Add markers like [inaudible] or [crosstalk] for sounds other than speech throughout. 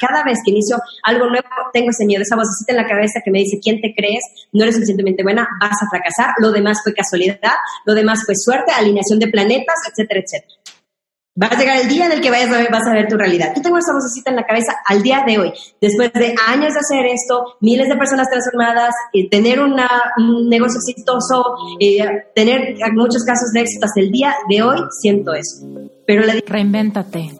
cada vez que inicio algo nuevo, tengo ese miedo, esa vocecita en la cabeza que me dice, ¿quién te crees? No eres suficientemente buena, vas a fracasar, lo demás fue casualidad, lo demás fue suerte, alineación de planetas, etcétera, etcétera. Va a llegar el día en el que vayas a ver, vas a ver tu realidad. Yo tengo esa vocecita en la cabeza al día de hoy. Después de años de hacer esto, miles de personas transformadas, eh, tener un negocio exitoso, eh, tener muchos casos de éxito el día de hoy, siento eso. Pero la... Reinvéntate.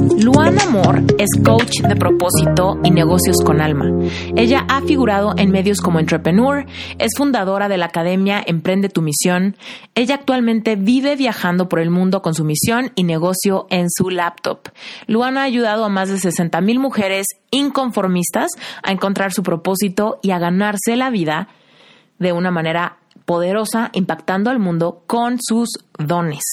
Luana Amor es coach de propósito y negocios con alma. Ella ha figurado en medios como Entrepreneur, es fundadora de la academia Emprende tu Misión. Ella actualmente vive viajando por el mundo con su misión y negocio en su laptop. Luana ha ayudado a más de 60 mil mujeres inconformistas a encontrar su propósito y a ganarse la vida de una manera poderosa, impactando al mundo con sus dones.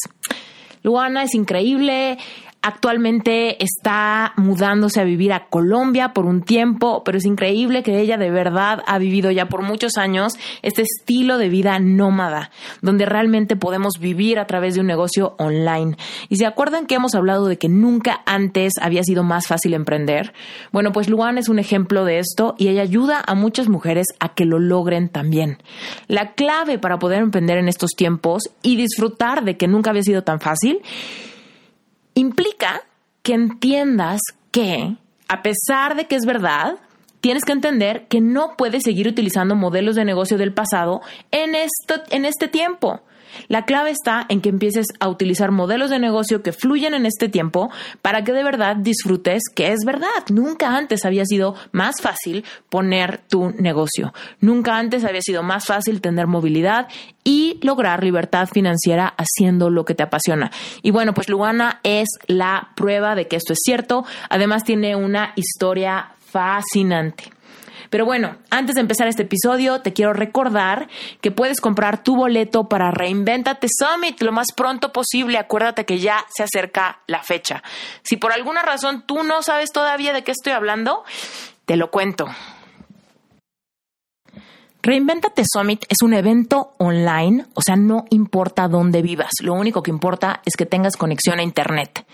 Luana es increíble, Actualmente está mudándose a vivir a Colombia por un tiempo, pero es increíble que ella de verdad ha vivido ya por muchos años este estilo de vida nómada, donde realmente podemos vivir a través de un negocio online. Y se acuerdan que hemos hablado de que nunca antes había sido más fácil emprender. Bueno, pues Luan es un ejemplo de esto y ella ayuda a muchas mujeres a que lo logren también. La clave para poder emprender en estos tiempos y disfrutar de que nunca había sido tan fácil implica que entiendas que, a pesar de que es verdad, tienes que entender que no puedes seguir utilizando modelos de negocio del pasado en, esto, en este tiempo. La clave está en que empieces a utilizar modelos de negocio que fluyen en este tiempo para que de verdad disfrutes que es verdad. Nunca antes había sido más fácil poner tu negocio. Nunca antes había sido más fácil tener movilidad y lograr libertad financiera haciendo lo que te apasiona. Y bueno, pues Lugana es la prueba de que esto es cierto. Además tiene una historia fascinante. Pero bueno, antes de empezar este episodio, te quiero recordar que puedes comprar tu boleto para Reinventate Summit lo más pronto posible. Acuérdate que ya se acerca la fecha. Si por alguna razón tú no sabes todavía de qué estoy hablando, te lo cuento. Reinventate Summit es un evento online, o sea, no importa dónde vivas, lo único que importa es que tengas conexión a Internet.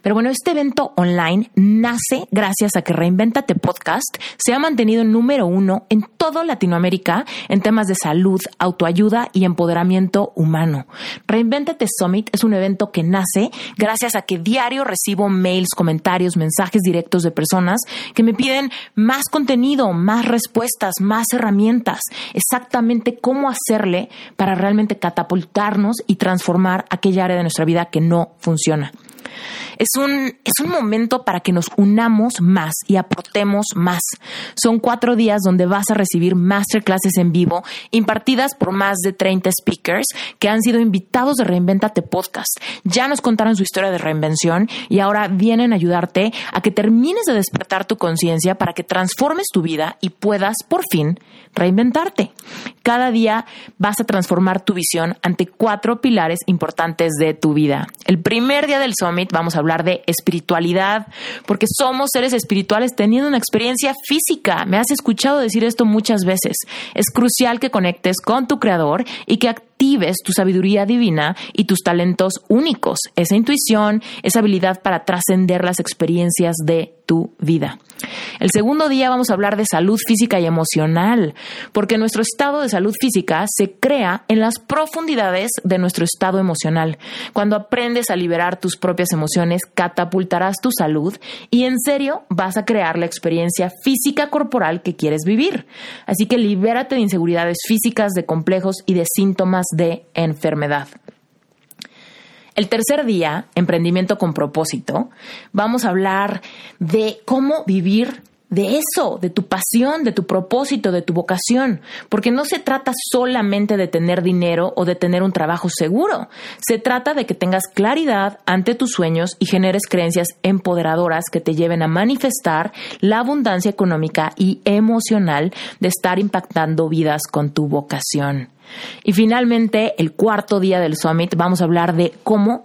Pero bueno, este evento online nace gracias a que Reinventate Podcast se ha mantenido número uno en toda Latinoamérica en temas de salud, autoayuda y empoderamiento humano. Reinventate Summit es un evento que nace gracias a que diario recibo mails, comentarios, mensajes directos de personas que me piden más contenido, más respuestas, más herramientas exactamente cómo hacerle para realmente catapultarnos y transformar aquella área de nuestra vida que no funciona. Es un, es un momento para que nos unamos más y aportemos más. Son cuatro días donde vas a recibir masterclasses en vivo impartidas por más de 30 speakers que han sido invitados de Reinventate Podcast. Ya nos contaron su historia de reinvención y ahora vienen a ayudarte a que termines de despertar tu conciencia para que transformes tu vida y puedas por fin reinventarte. Cada día vas a transformar tu visión ante cuatro pilares importantes de tu vida. El primer día del Summit vamos a hablar de espiritualidad, porque somos seres espirituales teniendo una experiencia física. Me has escuchado decir esto muchas veces. Es crucial que conectes con tu creador y que actives tu sabiduría divina y tus talentos únicos, esa intuición, esa habilidad para trascender las experiencias de tu vida. El segundo día vamos a hablar de salud física y emocional, porque nuestro estado de salud física se crea en las profundidades de nuestro estado emocional. Cuando aprendes a liberar tus propias emociones, catapultarás tu salud y en serio vas a crear la experiencia física corporal que quieres vivir. Así que libérate de inseguridades físicas, de complejos y de síntomas de enfermedad. El tercer día, emprendimiento con propósito, vamos a hablar de cómo vivir de eso, de tu pasión, de tu propósito, de tu vocación, porque no se trata solamente de tener dinero o de tener un trabajo seguro, se trata de que tengas claridad ante tus sueños y generes creencias empoderadoras que te lleven a manifestar la abundancia económica y emocional de estar impactando vidas con tu vocación. Y finalmente, el cuarto día del summit, vamos a hablar de cómo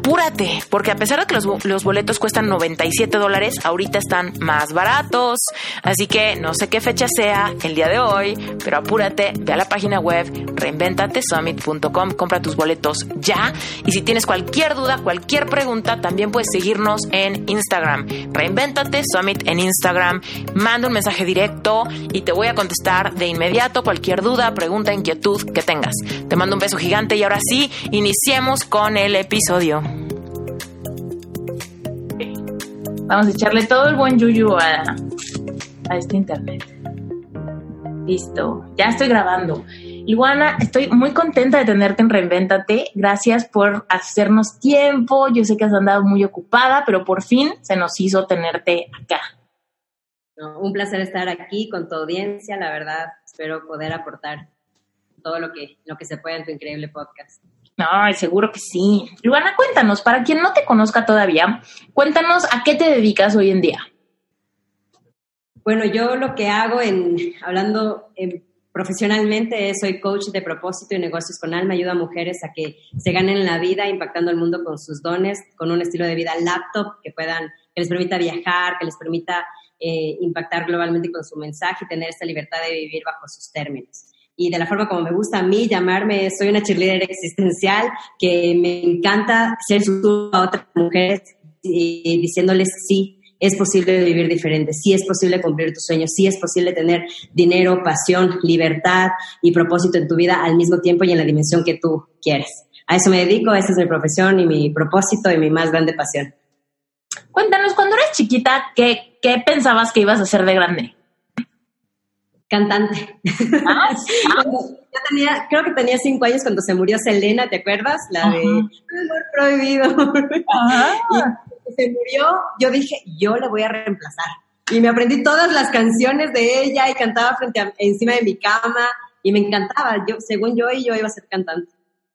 apúrate, porque a pesar de que los, boletos cuestan 97 dólares, ahorita están más baratos. Así que no sé qué fecha sea el día de hoy, pero apúrate, ve a la página web reinventatesummit.com, compra tus boletos ya. Y si tienes cualquier duda, cualquier pregunta, también puedes seguirnos en Instagram. Reinventate Summit en Instagram. Manda un mensaje directo y te voy a contestar de inmediato cualquier duda, pregunta, inquietud que tengas. Te mando un beso gigante y ahora sí, iniciemos con el episodio. Vamos a echarle todo el buen yuyu a, a este internet. Listo, ya estoy grabando. Iguana, estoy muy contenta de tenerte en Reinvéntate. Gracias por hacernos tiempo. Yo sé que has andado muy ocupada, pero por fin se nos hizo tenerte acá. un placer estar aquí con tu audiencia. La verdad, espero poder aportar todo lo que, lo que se pueda en tu increíble podcast. Ay, seguro que sí. Luana, cuéntanos, para quien no te conozca todavía, cuéntanos a qué te dedicas hoy en día. Bueno, yo lo que hago en, hablando profesionalmente, soy coach de propósito y negocios con alma, ayudo a mujeres a que se ganen la vida impactando el mundo con sus dones, con un estilo de vida laptop que puedan, que les permita viajar, que les permita eh, impactar globalmente con su mensaje y tener esa libertad de vivir bajo sus términos y de la forma como me gusta a mí llamarme, soy una cheerleader existencial que me encanta ser su a otras mujeres y diciéndoles sí, es posible vivir diferente, sí es posible cumplir tus sueños, sí es posible tener dinero, pasión, libertad y propósito en tu vida al mismo tiempo y en la dimensión que tú quieres. A eso me dedico, esa es mi profesión y mi propósito y mi más grande pasión. Cuéntanos, cuando eras chiquita, ¿qué, qué pensabas que ibas a hacer de grande? Cantante. Ah, [laughs] yo tenía, creo que tenía cinco años cuando se murió Selena, ¿te acuerdas? La de Amor Prohibido. [laughs] Y se murió, yo dije, yo la voy a reemplazar. Y me aprendí todas las canciones de ella y cantaba frente a, encima de mi cama y me encantaba. Yo, según yo, y yo iba a ser cantante.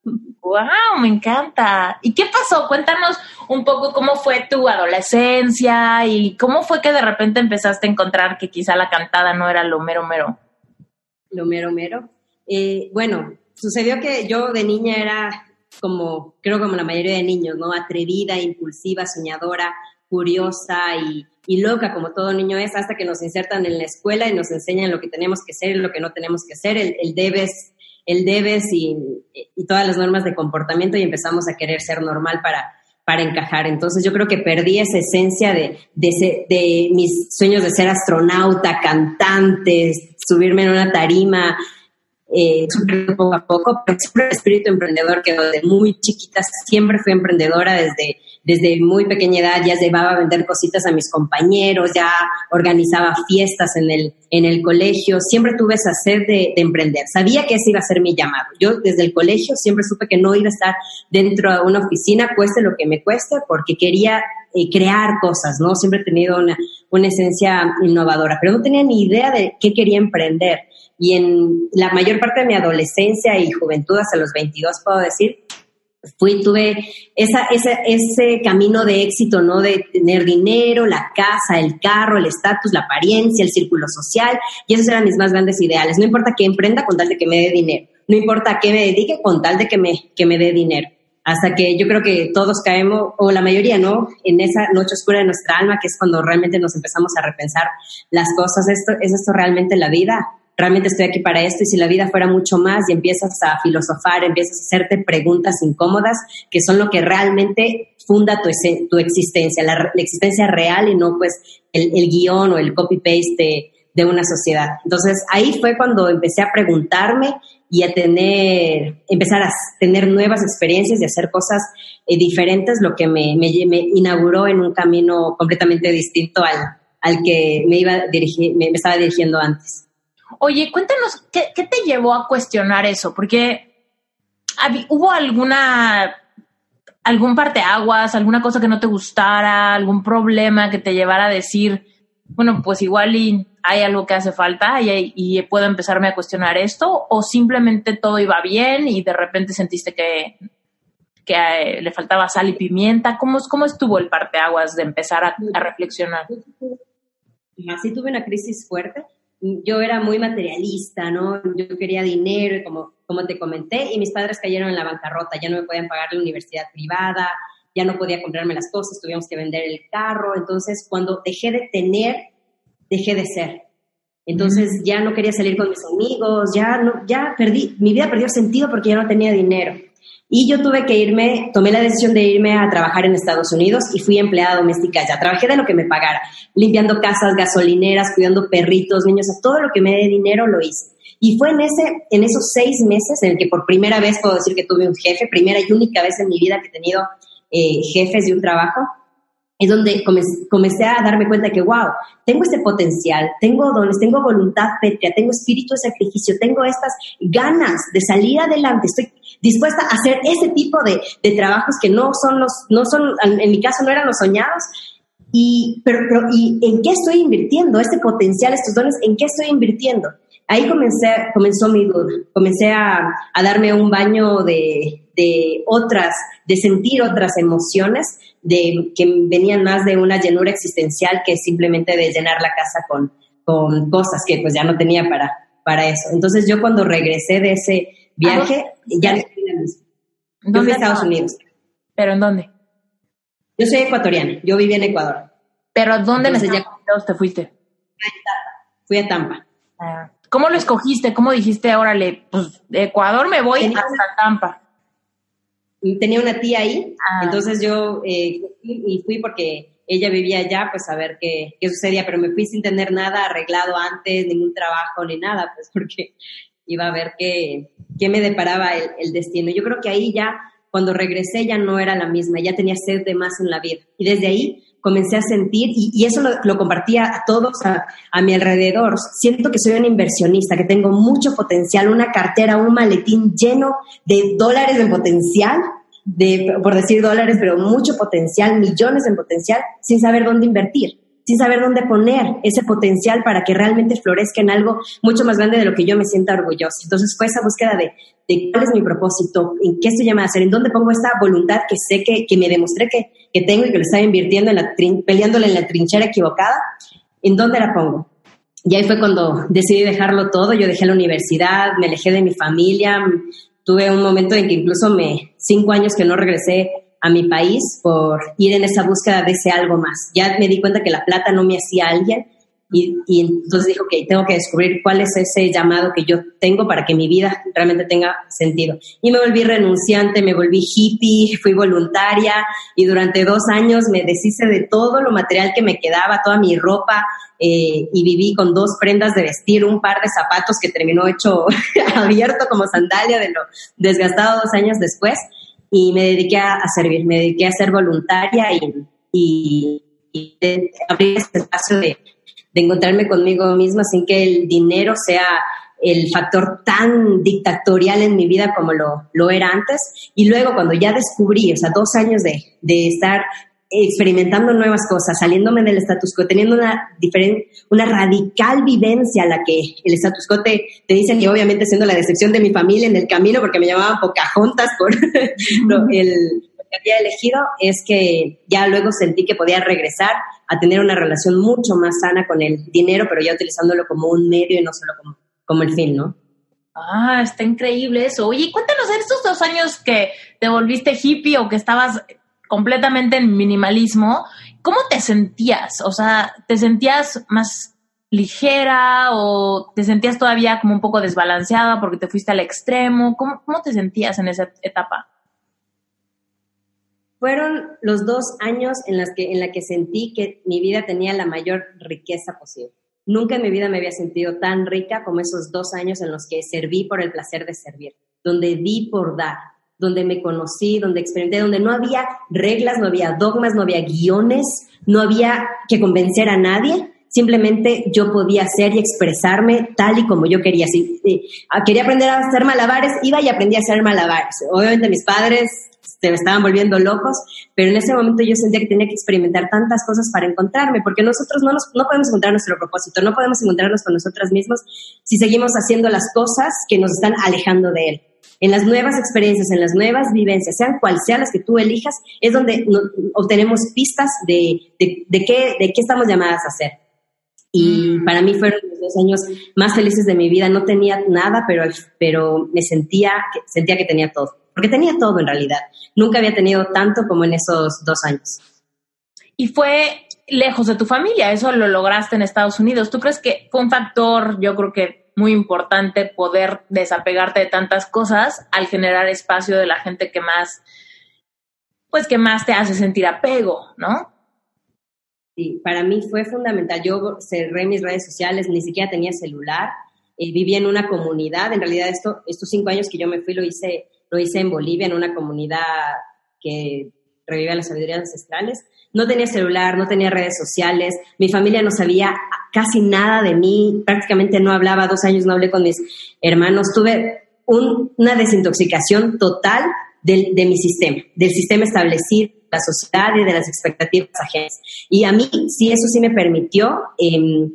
¡Wow! Me encanta. ¿Y qué pasó? Cuéntanos un poco cómo fue tu adolescencia y cómo fue que de repente empezaste a encontrar que quizá la cantada no era lo mero mero. Lo mero mero. Eh, bueno, sucedió que yo de niña era como, creo como la mayoría de niños, ¿no? Atrevida, impulsiva, soñadora, curiosa y, loca, como todo niño es, hasta que nos insertan en la escuela y nos enseñan lo que tenemos que ser y lo que no tenemos que hacer. El, el debes el debes y, todas las normas de comportamiento y empezamos a querer ser normal para, para encajar. Entonces yo creo que perdí esa esencia de, de, de mis sueños de ser astronauta, cantante, subirme en una tarima, eh, poco a poco, pero siempre el espíritu emprendedor que desde muy chiquita. Siempre fui emprendedora desde, desde muy pequeña edad, ya llevaba a vender cositas a mis compañeros, ya organizaba fiestas en el, en el colegio, siempre tuve esa sed de, emprender, sabía que ese iba a ser mi llamado. Yo desde el colegio siempre supe que no iba a estar dentro de una oficina, cueste lo que me cueste, porque quería eh, crear cosas, ¿no? Siempre he tenido una, una esencia innovadora, pero no tenía ni idea de qué quería emprender y en la mayor parte de mi adolescencia y juventud, hasta los 22 puedo decir, fui, tuve esa, ese, ese camino de éxito, ¿no? De tener dinero, la casa, el carro, el estatus, la apariencia, el círculo social, y esos eran mis más grandes ideales. No importa qué emprenda con tal de que me dé dinero, no importa a qué me dedique con tal de que me, que me dé dinero. Hasta que yo creo que todos caemos, o la mayoría, ¿no? En esa noche oscura de nuestra alma, que es cuando realmente nos empezamos a repensar las cosas. ¿Esto, ¿Es esto realmente la vida? Realmente estoy aquí para esto y si la vida fuera mucho más y empiezas a filosofar, empiezas a hacerte preguntas incómodas que son lo que realmente funda tu, tu existencia, la, existencia real y no pues el, guion o el copy-paste de, una sociedad. Entonces ahí fue cuando empecé a preguntarme y a tener, empezar a tener nuevas experiencias y hacer cosas eh, diferentes, lo que me, me, inauguró en un camino completamente distinto al, al que me, iba dirigir, me estaba dirigiendo antes. Oye, cuéntanos, ¿qué, te llevó a cuestionar eso? Porque hubo alguna, algún parteaguas, alguna cosa que no te gustara, algún problema que te llevara a decir, bueno, pues igual y hay algo que hace falta y, puedo empezarme a cuestionar esto, o simplemente todo iba bien y de repente sentiste que, eh, le faltaba sal y pimienta. ¿Cómo, cómo estuvo el parteaguas de empezar a, a reflexionar? Sí tuve una crisis fuerte yo era muy materialista, ¿no? Yo quería dinero, como, como te comenté, y mis padres cayeron en la bancarrota, ya no me podían pagar la universidad privada, ya no podía comprarme las cosas, tuvimos que vender el carro, entonces cuando dejé de tener, dejé de ser. Entonces ya no quería salir con mis amigos, ya no, ya perdí, mi vida perdió sentido porque ya no tenía dinero. Y yo tuve que irme, tomé la decisión de irme a trabajar en Estados Unidos y fui empleada doméstica ya. Trabajé de lo que me pagara, limpiando casas, gasolineras, cuidando perritos, niños, todo lo que me dé dinero lo hice. Y fue en, ese, en esos seis meses en el que por primera vez puedo decir que tuve un jefe, primera y única vez en mi vida que he tenido eh, jefes de un trabajo, es donde comencé, a darme cuenta que, wow, tengo este potencial, tengo dones, tengo voluntad pétrea, tengo espíritu de sacrificio, tengo estas ganas de salir adelante, estoy dispuesta a hacer ese tipo de, de trabajos que no son los, no son, en mi caso no eran los soñados, y, pero, pero, ¿y en qué estoy invirtiendo? Este potencial, estos dones, ¿en qué estoy invirtiendo? Ahí comencé, comenzó mi duda, comencé a, a darme un baño de, de otras, de sentir otras emociones, de que venían más de una llenura existencial que simplemente de llenar la casa con, con cosas que pues ya no tenía para, para eso. Entonces yo cuando regresé de ese viaje, ya no Yo fui a Estados Unidos. ¿Pero en dónde? Yo soy ecuatoriana, yo viví en Ecuador. ¿Pero dónde en Estados Unidos te fuiste? Fui a Tampa. Ah. ¿Cómo lo escogiste? ¿Cómo dijiste, órale, pues de Ecuador me voy hasta Tampa? tenía una tía ahí, ah. entonces yo eh, y fui porque ella vivía allá, pues a ver qué, qué sucedía, pero me fui sin tener nada arreglado antes, ningún trabajo ni nada, pues [laughs] porque iba a ver qué, qué me deparaba el, destino. Yo creo que ahí ya, cuando regresé, ya no era la misma, ya tenía sed de más en la vida. Y desde ahí comencé a sentir, y, eso lo, compartía a todos a, a, mi alrededor, siento que soy una inversionista, que tengo mucho potencial, una cartera, un maletín lleno de dólares en potencial, de, por decir dólares, pero mucho potencial, millones en potencial, sin saber dónde invertir, sin saber dónde poner ese potencial para que realmente florezca en algo mucho más grande de lo que yo me sienta orgullosa. Entonces fue esa búsqueda de, de cuál es mi propósito, en qué estoy llamada a hacer, en dónde pongo esta voluntad que sé que, que me demostré que, que tengo y que lo estaba invirtiendo, en la peleándole en la trinchera equivocada, ¿en dónde la pongo? Y ahí fue cuando decidí dejarlo todo. Yo dejé la universidad, me alejé de mi familia, tuve un momento en que incluso me, cinco años que no regresé a mi país por ir en esa búsqueda de ese algo más. Ya me di cuenta que la plata no me hacía alguien, Y, entonces dijo que tengo que descubrir cuál es ese llamado que yo tengo para que mi vida realmente tenga sentido. Y me volví renunciante, me volví hippie, fui voluntaria y durante dos años me deshice de todo lo material que me quedaba, toda mi ropa, eh, y viví con dos prendas de vestir, un par de zapatos que terminó hecho [laughs] abierto como sandalia de lo desgastado dos años después. Y me dediqué a, servir, me dediqué a ser voluntaria y, y, y abrir ese espacio de de encontrarme conmigo misma sin que el dinero sea el factor tan dictatorial en mi vida como lo, lo era antes. Y luego cuando ya descubrí, o sea, dos años de, de estar experimentando nuevas cosas, saliéndome del status quo, teniendo una diferente, una radical vivencia a la que el status quo te, te dicen que obviamente siendo la decepción de mi familia en el camino porque me llamaban Pocahontas por [laughs] el, había elegido es que ya luego sentí que podía regresar a tener una relación mucho más sana con el dinero, pero ya utilizándolo como un medio y no solo como, como el fin, ¿no? Ah, está increíble eso. Oye, cuéntanos en estos dos años que te volviste hippie o que estabas completamente en minimalismo, ¿cómo te sentías? O sea, ¿te sentías más ligera o te sentías todavía como un poco desbalanceada porque te fuiste al extremo? ¿Cómo, cómo te sentías en esa etapa? fueron los dos años en, las que, en la que sentí que mi vida tenía la mayor riqueza posible. Nunca en mi vida me había sentido tan rica como esos dos años en los que serví por el placer de servir, donde di por dar, donde me conocí, donde experimenté, donde no había reglas, no había dogmas, no había guiones, no había que convencer a nadie, simplemente yo podía ser y expresarme tal y como yo quería. Si, ah, quería aprender a hacer malabares, iba y aprendí a hacer malabares. Obviamente mis padres se me estaban volviendo locos, pero en ese momento yo sentía que tenía que experimentar tantas cosas para encontrarme, porque nosotros no, nos, no podemos encontrar nuestro propósito, no podemos encontrarnos con nosotras mismos si seguimos haciendo las cosas que nos están alejando de él. En las nuevas experiencias, en las nuevas vivencias, sean cual sean las que tú elijas, es donde obtenemos pistas de, de, de, qué, de qué estamos llamadas a hacer. Y mm. para mí fueron los dos años más felices de mi vida. No tenía nada, pero, pero me sentía, sentía que tenía todo porque tenía todo en realidad. Nunca había tenido tanto como en esos dos años. Y fue lejos de tu familia, eso lo lograste en Estados Unidos. ¿Tú crees que fue un factor, yo creo que muy importante, poder desapegarte de tantas cosas al generar espacio de la gente que más, pues que más te hace sentir apego, ¿no? Sí, para mí fue fundamental. Yo cerré mis redes sociales, ni siquiera tenía celular, eh, vivía en una comunidad. En realidad, esto, estos cinco años que yo me fui lo hice lo hice en Bolivia, en una comunidad que revive las sabidurías ancestrales. No tenía celular, no tenía redes sociales, mi familia no sabía casi nada de mí, prácticamente no hablaba, dos años no hablé con mis hermanos, tuve una desintoxicación total de mi sistema, del sistema establecido, la sociedad y de las expectativas ajenas. Y a mí sí, eso sí me permitió eh,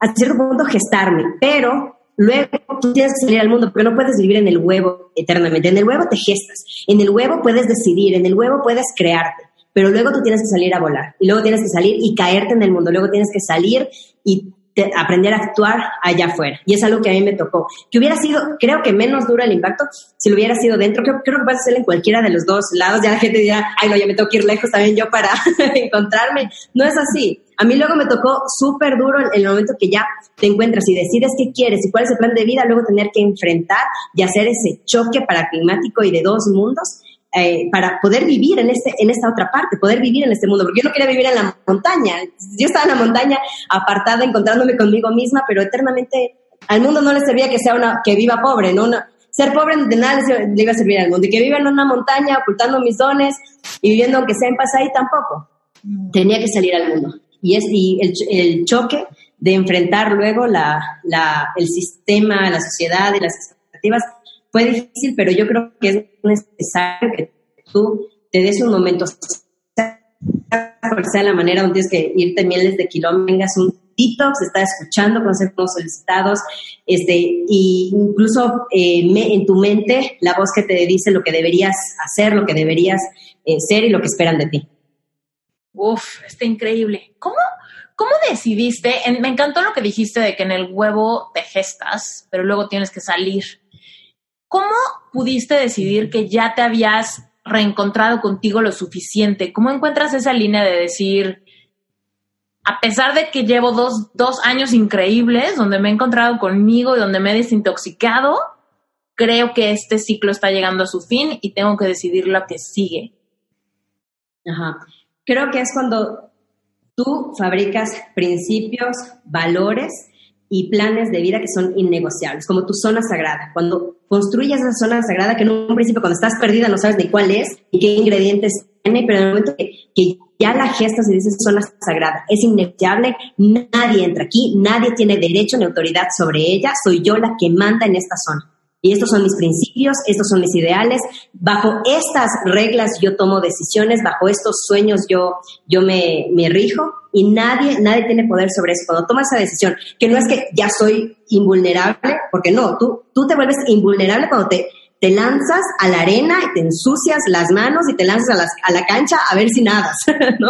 a cierto punto gestarme, pero Luego tú tienes que salir al mundo porque no puedes vivir en el huevo eternamente. En el huevo te gestas, en el huevo puedes decidir, en el huevo puedes crearte, pero luego tú tienes que salir a volar y luego tienes que salir y caerte en el mundo, luego tienes que salir y aprender a actuar allá afuera. Y es algo que a mí me tocó. Que hubiera sido, creo que menos duro el impacto si lo hubiera sido dentro. Creo, creo que puede ser en cualquiera de los dos lados. Ya la gente dirá, ay, no, ya me tengo que ir lejos también yo para [laughs] encontrarme. No es así. A mí luego me tocó súper duro en el momento que ya te encuentras y decides qué quieres y cuál es el plan de vida, luego tener que enfrentar y hacer ese choque paradigmático y de dos mundos. Eh, para poder vivir en, este, en esta otra parte, poder vivir en este mundo, porque yo no quería vivir en la montaña, yo estaba en la montaña apartada, encontrándome conmigo misma, pero eternamente al mundo no le servía que sea una, que viva pobre, ¿no? ser pobre de nada le iba a servir al mundo, y que viva en una montaña ocultando mis dones y viviendo aunque sea en paz ahí tampoco. Mm. Tenía que salir al mundo y es el, el choque de enfrentar luego la, la, el sistema, la sociedad y las expectativas fue difícil, pero yo creo que es necesario que tú te des un momento, sea la manera donde tienes que irte miles de kilómetros, tengas un detox, estás escuchando consejos solicitados, este, y incluso eh, en tu mente la voz que te dice lo que deberías hacer, lo que deberías eh, ser y lo que esperan de ti. Uf, está increíble. ¿Cómo, cómo decidiste? me encantó lo que dijiste de que en el huevo te gestas, pero luego tienes que salir. ¿Cómo pudiste decidir que ya te habías reencontrado contigo lo suficiente? ¿Cómo encuentras esa línea de decir, a pesar de que llevo dos, dos años increíbles donde me he encontrado conmigo y donde me he desintoxicado, creo que este ciclo está llegando a su fin y tengo que decidir lo que sigue. Ajá. Creo que es cuando tú fabricas principios, valores y planes de vida que son innegociables, como tu zona sagrada. Cuando construyes esa zona sagrada, que en un principio cuando estás perdida no sabes ni cuál es y qué ingredientes tiene, pero en el momento que, ya la gestas y dices zona sagrada, es innegociable, nadie entra aquí, nadie tiene derecho ni autoridad sobre ella, soy yo la que manda en esta zona. Y estos son mis principios, estos son mis ideales. Bajo estas reglas yo tomo decisiones, bajo estos sueños yo, yo me, me rijo y nadie, nadie tiene poder sobre eso. Cuando tomas esa decisión, que no es que ya soy invulnerable, porque no, tú, tú te vuelves invulnerable cuando te, te lanzas a la arena y te ensucias las manos y te lanzas a, las, a la cancha a ver si nadas, [laughs] ¿no?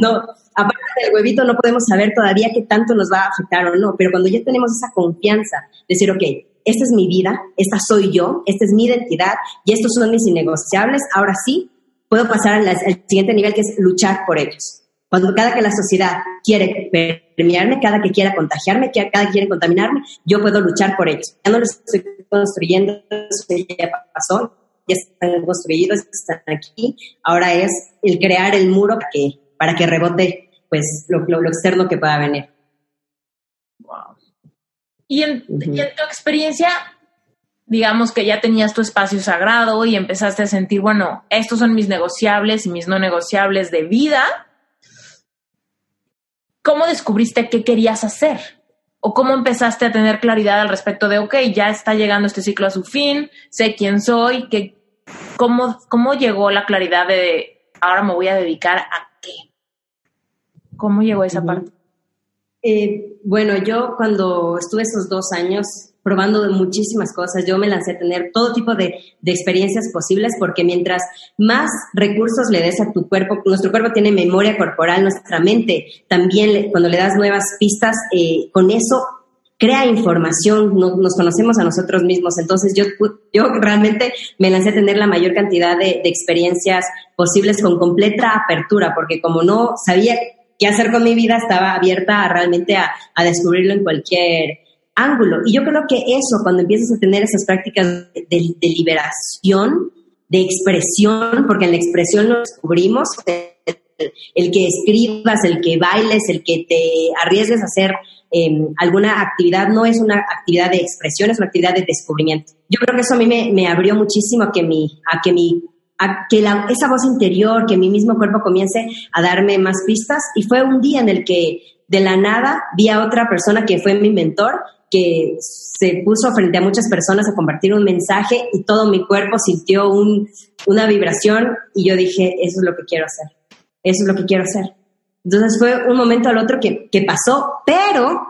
No, aparte del huevito no podemos saber todavía qué tanto nos va a afectar o no, pero cuando ya tenemos esa confianza, decir, ok, esta es mi vida, esta soy yo, esta es mi identidad y estos son mis innegociables, ahora sí puedo pasar al, siguiente nivel que es luchar por ellos. Cuando cada que la sociedad quiere premiarme, cada que quiera contagiarme, cada que quiere contaminarme, yo puedo luchar por ellos. Ya no lo estoy construyendo, eso ya pasó, ya están construidos, están aquí. Ahora es el crear el muro para que, para que rebote pues lo externo que pueda venir. Y en, tu experiencia, digamos que ya tenías tu espacio sagrado y empezaste a sentir, bueno, estos son mis negociables y mis no negociables de vida. ¿Cómo descubriste qué querías hacer? ¿O cómo empezaste a tener claridad al respecto de, ok, ya está llegando este ciclo a su fin, sé quién soy, que, cómo, cómo llegó la claridad de, ahora me voy a dedicar a qué? ¿Cómo llegó esa parte? Eh, bueno, yo cuando estuve esos dos años probando de muchísimas cosas, yo me lancé a tener todo tipo de, experiencias posibles porque mientras más recursos le des a tu cuerpo, nuestro cuerpo tiene memoria corporal, nuestra mente también cuando le das nuevas pistas, eh, con eso crea información, nos conocemos a nosotros mismos. Entonces yo, yo realmente me lancé a tener la mayor cantidad de, de experiencias posibles con completa apertura, porque como no sabía qué hacer con mi vida, estaba abierta realmente a, descubrirlo en cualquier ángulo. Y yo creo que eso, cuando empiezas a tener esas prácticas de, liberación, de expresión, porque en la expresión lo descubrimos, el, que escribas, el que bailes, el que te arriesgues a hacer em, alguna actividad, no es una actividad de expresión, es una actividad de descubrimiento. Yo creo que eso a mí me, abrió muchísimo a a que mi a que esa voz interior, que mi mismo cuerpo comience a darme más pistas. Y fue un día en el que de la nada vi a otra persona que fue mi mentor, que se puso frente a muchas personas a compartir un mensaje y todo mi cuerpo sintió una vibración y yo dije, eso es lo que quiero hacer, eso es lo que quiero hacer. Entonces fue un momento al otro que, que pasó, pero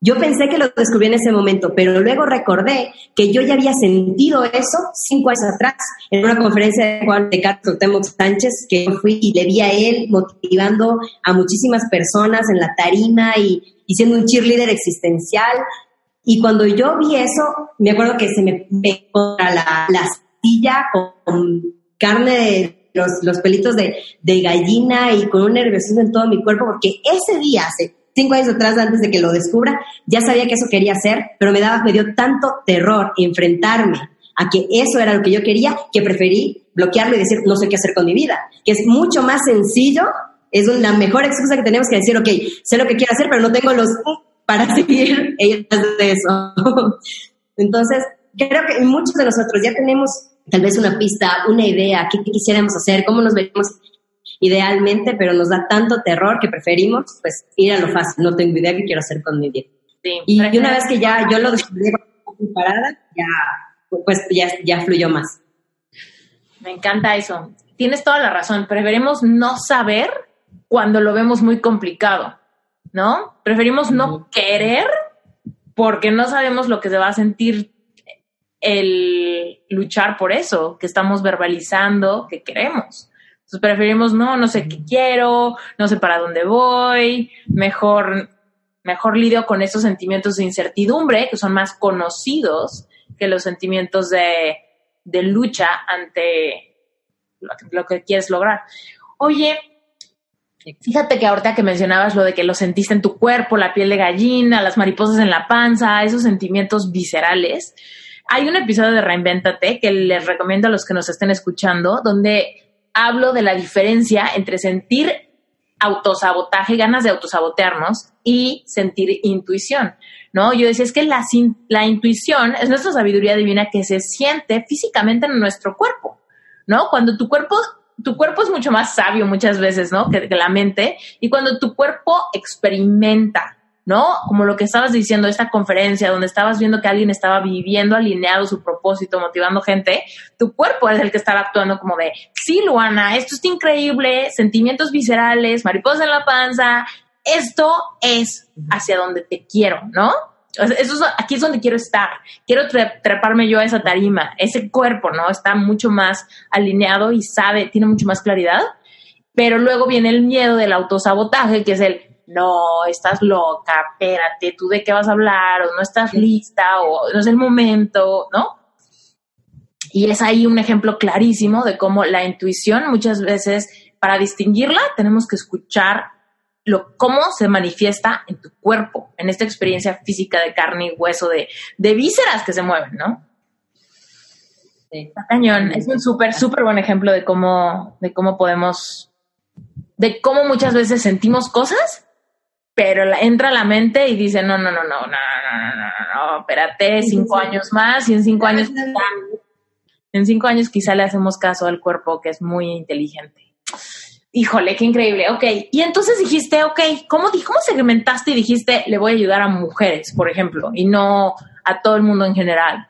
yo pensé que lo descubrí en ese momento, pero luego recordé que yo ya había sentido eso cinco años atrás en una conferencia de Juan de Carlos Sánchez, que fui y le vi a él motivando a muchísimas personas en la tarima y, siendo un cheerleader existencial. Y cuando yo vi eso, me acuerdo que se me pegó la, la silla con carne de los, pelitos de, de, gallina y con un nerviosismo en todo mi cuerpo, porque ese día, hace cinco años atrás, antes de que lo descubra, ya sabía que eso quería hacer, pero me daba, me dio tanto terror enfrentarme a que eso era lo que yo quería, que preferí bloquearlo y decir, no sé qué hacer con mi vida, que es mucho más sencillo, es la mejor excusa que tenemos que decir, ok, sé lo que quiero hacer, pero no tengo los [laughs] para seguir de eso. [laughs] Entonces, creo que muchos de nosotros ya tenemos tal vez una pista, una idea, qué, quisiéramos hacer, cómo nos veríamos idealmente, pero nos da tanto terror que preferimos pues ir a lo fácil, no tengo idea qué quiero hacer con mi vida. y, una vez que ya yo lo descubrí parada, ya, pues ya, ya fluyó más. Me encanta eso. Tienes toda la razón. Preferimos no saber cuando lo vemos muy complicado, ¿no? Preferimos no querer porque no sabemos lo que se va a sentir el luchar por eso que estamos verbalizando que queremos. Entonces preferimos, no, no sé qué quiero, no sé para dónde voy, mejor, mejor lidio con esos sentimientos de incertidumbre que son más conocidos que los sentimientos de, de lucha ante lo que, quieres lograr. Oye, Fíjate que ahorita que mencionabas lo de que lo sentiste en tu cuerpo, la piel de gallina, las mariposas en la panza, esos sentimientos viscerales. Hay un episodio de Reinventate que les recomiendo a los que nos estén escuchando, donde hablo de la diferencia entre sentir autosabotaje, ganas de autosabotearnos y sentir intuición, ¿no? Yo decía, es que la, intuición es nuestra sabiduría divina que se siente físicamente en nuestro cuerpo, ¿no? Cuando tu cuerpo tu cuerpo es mucho más sabio muchas veces, ¿no? Que, la mente. Y cuando tu cuerpo experimenta, ¿no? Como lo que estabas diciendo, esta conferencia donde estabas viendo que alguien estaba viviendo alineado su propósito, motivando gente, tu cuerpo es el que estaba actuando como de, sí, Luana, esto es increíble, sentimientos viscerales, mariposas en la panza, esto es hacia donde te quiero, ¿no? Eso aquí es donde quiero estar. Quiero treparme yo a esa tarima. Ese cuerpo, ¿no? Está mucho más alineado y sabe, tiene mucho más claridad. Pero luego viene el miedo del autosabotaje, que es el, no, estás loca, espérate, tú de qué vas a hablar, o no estás lista, o no es el momento, ¿no? Y es ahí un ejemplo clarísimo de cómo la intuición muchas veces, para distinguirla, tenemos que escuchar lo, cómo se manifiesta en tu cuerpo, en esta experiencia física de carne y hueso, de, de vísceras que se mueven, ¿no? Sí. Cañón, es un súper, súper buen ejemplo de cómo, de cómo podemos, de cómo muchas veces sentimos cosas, pero entra a la mente y dice, no, no, no, no, no, no, no, no, no, espérate, cinco años más y en cinco años, en cinco años quizá le hacemos caso al cuerpo que es muy inteligente. Híjole, qué increíble. Ok. Y entonces dijiste, ok, ¿cómo, ¿cómo segmentaste y dijiste, le voy a ayudar a mujeres, por ejemplo, y no a todo el mundo en general?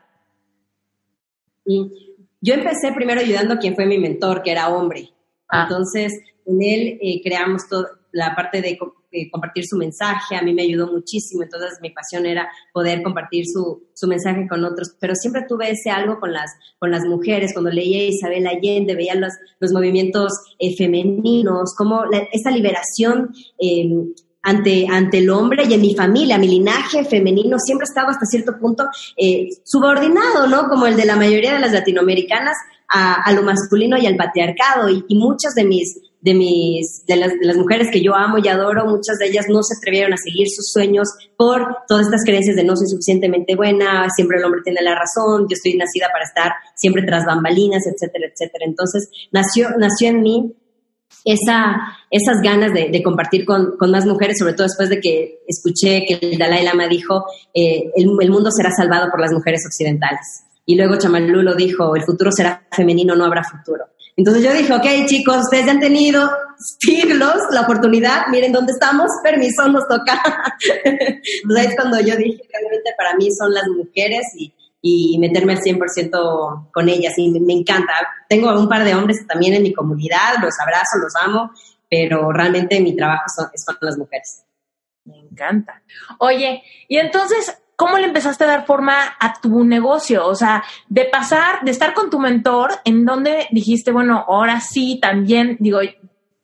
yo empecé primero ayudando a quien fue mi mentor, que era hombre. Ah. Entonces, en él eh, creamos todo, la parte de eh, compartir su mensaje, a mí me ayudó muchísimo, entonces mi pasión era poder compartir su, su, mensaje con otros, pero siempre tuve ese algo con las, con las mujeres, cuando leía Isabel Allende, veía los, los movimientos eh, femeninos, como esa liberación em, ante, ante el hombre y en mi familia, mi linaje femenino siempre ha estado hasta cierto punto eh, subordinado, ¿no? Como el de la mayoría de las latinoamericanas a, a lo masculino y al patriarcado y, y muchas de mis de mis, de las, de las, mujeres que yo amo y adoro, muchas de ellas no se atrevieron a seguir sus sueños por todas estas creencias de no soy suficientemente buena, siempre el hombre tiene la razón, yo estoy nacida para estar siempre tras bambalinas, etcétera, etcétera. Entonces, nació, nació en mí esa, esas ganas de, compartir con, con, más mujeres, sobre todo después de que escuché que el Dalai Lama dijo, eh, el, el mundo será salvado por las mujeres occidentales. Y luego Chamalú lo dijo, el futuro será femenino, no habrá futuro. Entonces yo dije, ok chicos, ustedes ya han tenido siglos la oportunidad, miren dónde estamos, [laughs] permiso, nos toca. Entonces es cuando yo dije, realmente para mí son las mujeres y, meterme al 100% con ellas y me, encanta. Tengo un par de hombres también en mi comunidad, los abrazo, los amo, pero realmente mi trabajo es con las mujeres. Me encanta. Oye, y entonces, ¿cómo le empezaste a dar forma a tu negocio? O sea, de pasar, de estar con tu mentor, en donde dijiste, bueno, ahora sí, también, digo,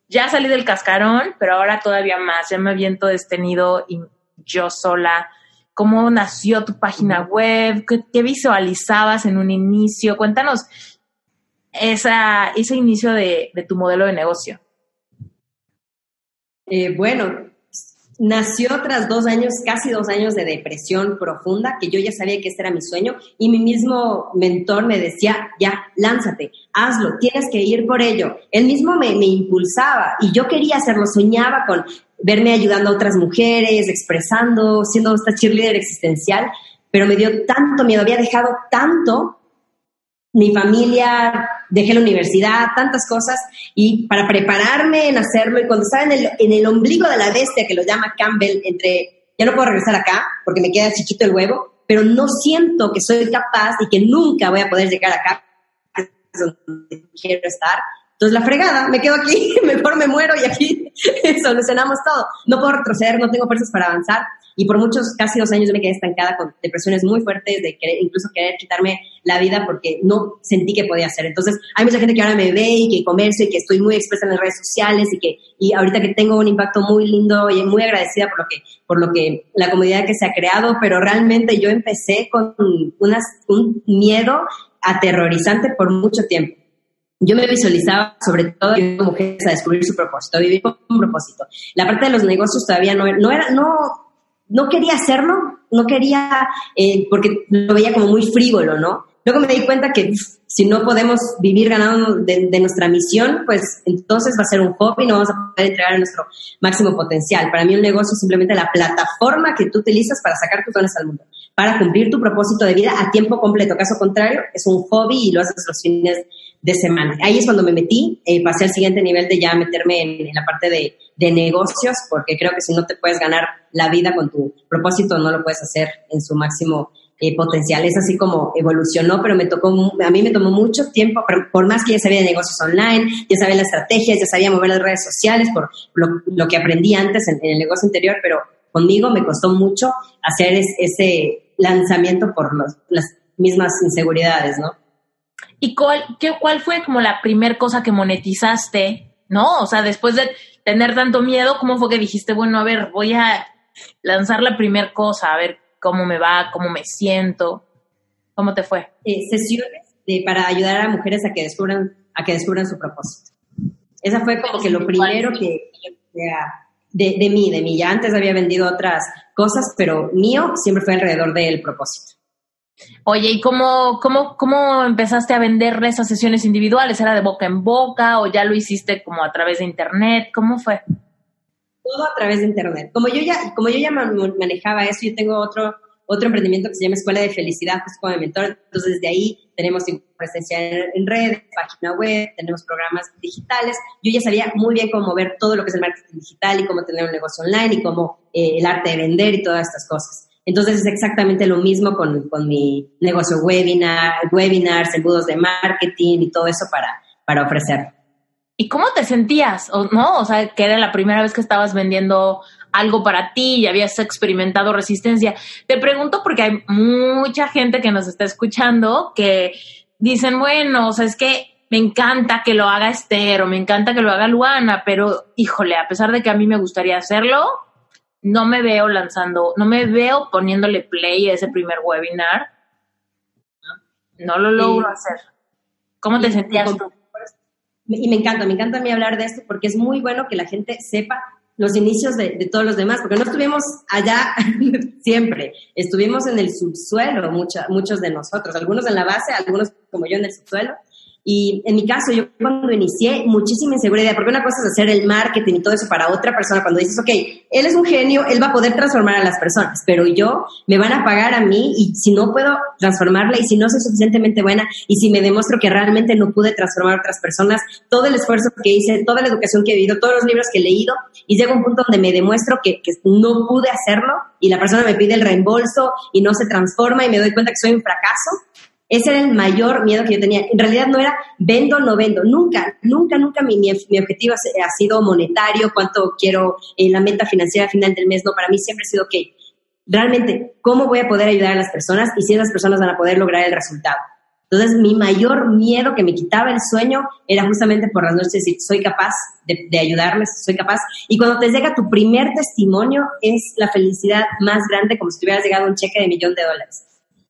ya salí del cascarón, pero ahora todavía más, ya me aviento este nido y yo sola. ¿Cómo nació tu página web? ¿Qué, visualizabas en un inicio? Cuéntanos esa, ese inicio de, de tu modelo de negocio. Eh, bueno, nació tras dos años, casi dos años de depresión profunda, que yo ya sabía que este era mi sueño, y mi mismo mentor me decía, ya, lánzate, hazlo, tienes que ir por ello. Él mismo me, me impulsaba y yo quería hacerlo, soñaba con verme ayudando a otras mujeres, expresando, siendo esta cheerleader existencial, pero me dio tanto miedo, había dejado tanto mi familia, dejé la universidad, tantas cosas, y para prepararme en hacerlo, y cuando estaba en el, en el ombligo de la bestia, que lo llama Campbell, entre, ya no puedo regresar acá, porque me queda chiquito el huevo, pero no siento que soy capaz y que nunca voy a poder llegar acá, donde quiero estar, entonces la fregada, me quedo aquí, [laughs] mejor me muero y aquí [laughs] solucionamos todo. No puedo retroceder, no tengo fuerzas para avanzar y por muchos, casi dos años me quedé estancada con depresiones muy fuertes, de querer, incluso querer quitarme la vida porque no sentí que podía hacer. Entonces hay mucha gente que ahora me ve y que comercio y que estoy muy expresa en las redes sociales y que y ahorita que tengo un impacto muy lindo y muy agradecida por lo que por lo que la comunidad que se ha creado, pero realmente yo empecé con unas, un miedo aterrorizante por mucho tiempo yo me visualizaba sobre todo como mujeres a descubrir su propósito, a vivir con un propósito. La parte de los negocios todavía no, no era, no, no quería hacerlo, no quería, eh, porque lo veía como muy frívolo, ¿no? Luego me di cuenta que si no podemos vivir ganando de, nuestra misión, pues entonces va a ser un hobby no vamos a poder entregar nuestro máximo potencial. Para mí un negocio es simplemente la plataforma que tú utilizas para sacar tus dones al mundo, para cumplir tu propósito de vida a tiempo completo. Caso contrario, es un hobby y lo haces los fines de semana. Ahí es cuando me metí, eh, pasé al siguiente nivel de ya meterme en, la parte de, de, negocios, porque creo que si no te puedes ganar la vida con tu propósito, no lo puedes hacer en su máximo eh, potencial. Es así como evolucionó, pero me tocó, a mí me tomó mucho tiempo, por más que ya sabía de negocios online, ya sabía las estrategias, ya sabía mover las redes sociales, por lo, que aprendí antes en, el negocio anterior, pero conmigo me costó mucho hacer ese lanzamiento por las mismas inseguridades, ¿no? ¿Y cuál, qué, cuál fue como la primer cosa que monetizaste? ¿No? O sea, después de tener tanto miedo, ¿cómo fue que dijiste, bueno, a ver, voy a lanzar la primera cosa, a ver cómo me va, cómo me siento? ¿Cómo te fue? Eh, sesiones para ayudar a mujeres a que descubran, a que descubran su propósito. Esa fue como que lo primero que, de, de mí, de mí. Ya antes había vendido otras cosas, pero mío siempre fue alrededor del propósito. Oye, ¿y cómo, cómo, cómo empezaste a vender esas sesiones individuales? ¿Era de boca en boca o ya lo hiciste como a través de internet? ¿Cómo fue? Todo a través de internet. Como yo ya, como yo ya manejaba eso, yo tengo otro, otro emprendimiento que se llama Escuela de Felicidad, pues como mentor. Entonces, desde ahí tenemos presencia en, redes, página web, tenemos programas digitales. Yo ya sabía muy bien cómo mover todo lo que es el marketing digital y cómo tener un negocio online y cómo eh, el arte de vender y todas estas cosas. Entonces es exactamente lo mismo con, con mi negocio webinar, webinars, de marketing y todo eso para, para ofrecer. ¿Y cómo te sentías? ¿O, ¿No? O sea, que era la primera vez que estabas vendiendo algo para ti y habías experimentado resistencia. Te pregunto porque hay mucha gente que nos está escuchando que dicen, bueno, o sea, es que me encanta que lo haga Esther o me encanta que lo haga Luana, pero híjole, a pesar de que a mí me gustaría hacerlo, no me veo lanzando, no me veo poniéndole play a ese primer webinar. No lo logro hacer. ¿Cómo te sentías tú? Y me encanta, me encanta a mí hablar de esto porque es muy bueno que la gente sepa los inicios de, todos los demás, porque no estuvimos allá [laughs] siempre, estuvimos en el subsuelo, muchos de nosotros, algunos en la base, algunos como yo en el subsuelo, y en mi caso, yo cuando inicié, muchísima inseguridad, porque una cosa es hacer el marketing y todo eso para otra persona, cuando dices, ok, él es un genio, él va a poder transformar a las personas, pero yo me van a pagar a mí y si no puedo transformarla y si no soy suficientemente buena y si me demuestro que realmente no pude transformar a otras personas, todo el esfuerzo que hice, toda la educación que he vivido, todos los libros que he leído, y llega un punto donde me demuestro que, que no pude hacerlo y la persona me pide el reembolso y no se transforma y me doy cuenta que soy un fracaso, ese era el mayor miedo que yo tenía. En realidad no era vendo, no vendo. Nunca, nunca, nunca mi, mi, objetivo ha sido monetario, cuánto quiero en la meta financiera final del mes. No, para mí siempre ha sido que realmente cómo voy a poder ayudar a las personas y si esas personas van a poder lograr el resultado. Entonces, mi mayor miedo que me quitaba el sueño era justamente por las noches decir, soy capaz de, de, ayudarles, soy capaz. Y cuando te llega tu primer testimonio, es la felicidad más grande, como si te hubieras llegado un cheque de millón de dólares.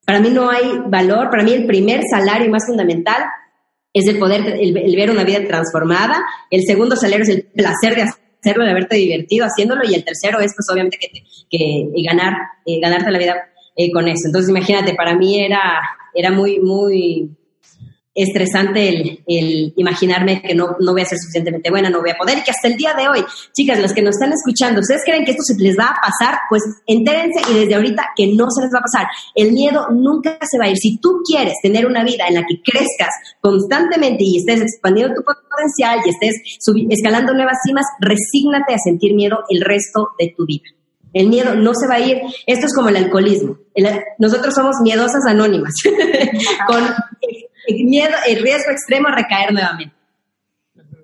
Para mí no hay valor, para mí el primer salario más fundamental es el poder, el, ver una vida transformada. El segundo salario es el placer de hacerlo, de haberte divertido haciéndolo. Y el tercero es, pues, obviamente, que, que ganar, eh, ganarte la vida eh, con eso. Entonces, imagínate, para mí era, era muy, muy, estresante el, imaginarme que no, no voy a ser suficientemente buena, no voy a poder, y que hasta el día de hoy, chicas, las que nos están escuchando, ¿ustedes creen que esto se les va a pasar? Pues entérense y desde ahorita que no se les va a pasar. El miedo nunca se va a ir. Si tú quieres tener una vida en la que crezcas constantemente y estés expandiendo tu potencial y estés escalando nuevas cimas, resígnate a sentir miedo el resto de tu vida. El miedo no se va a ir. Esto es como el alcoholismo. nosotros somos miedosas anónimas, [laughs] con el miedo, el riesgo extremo a recaer nuevamente.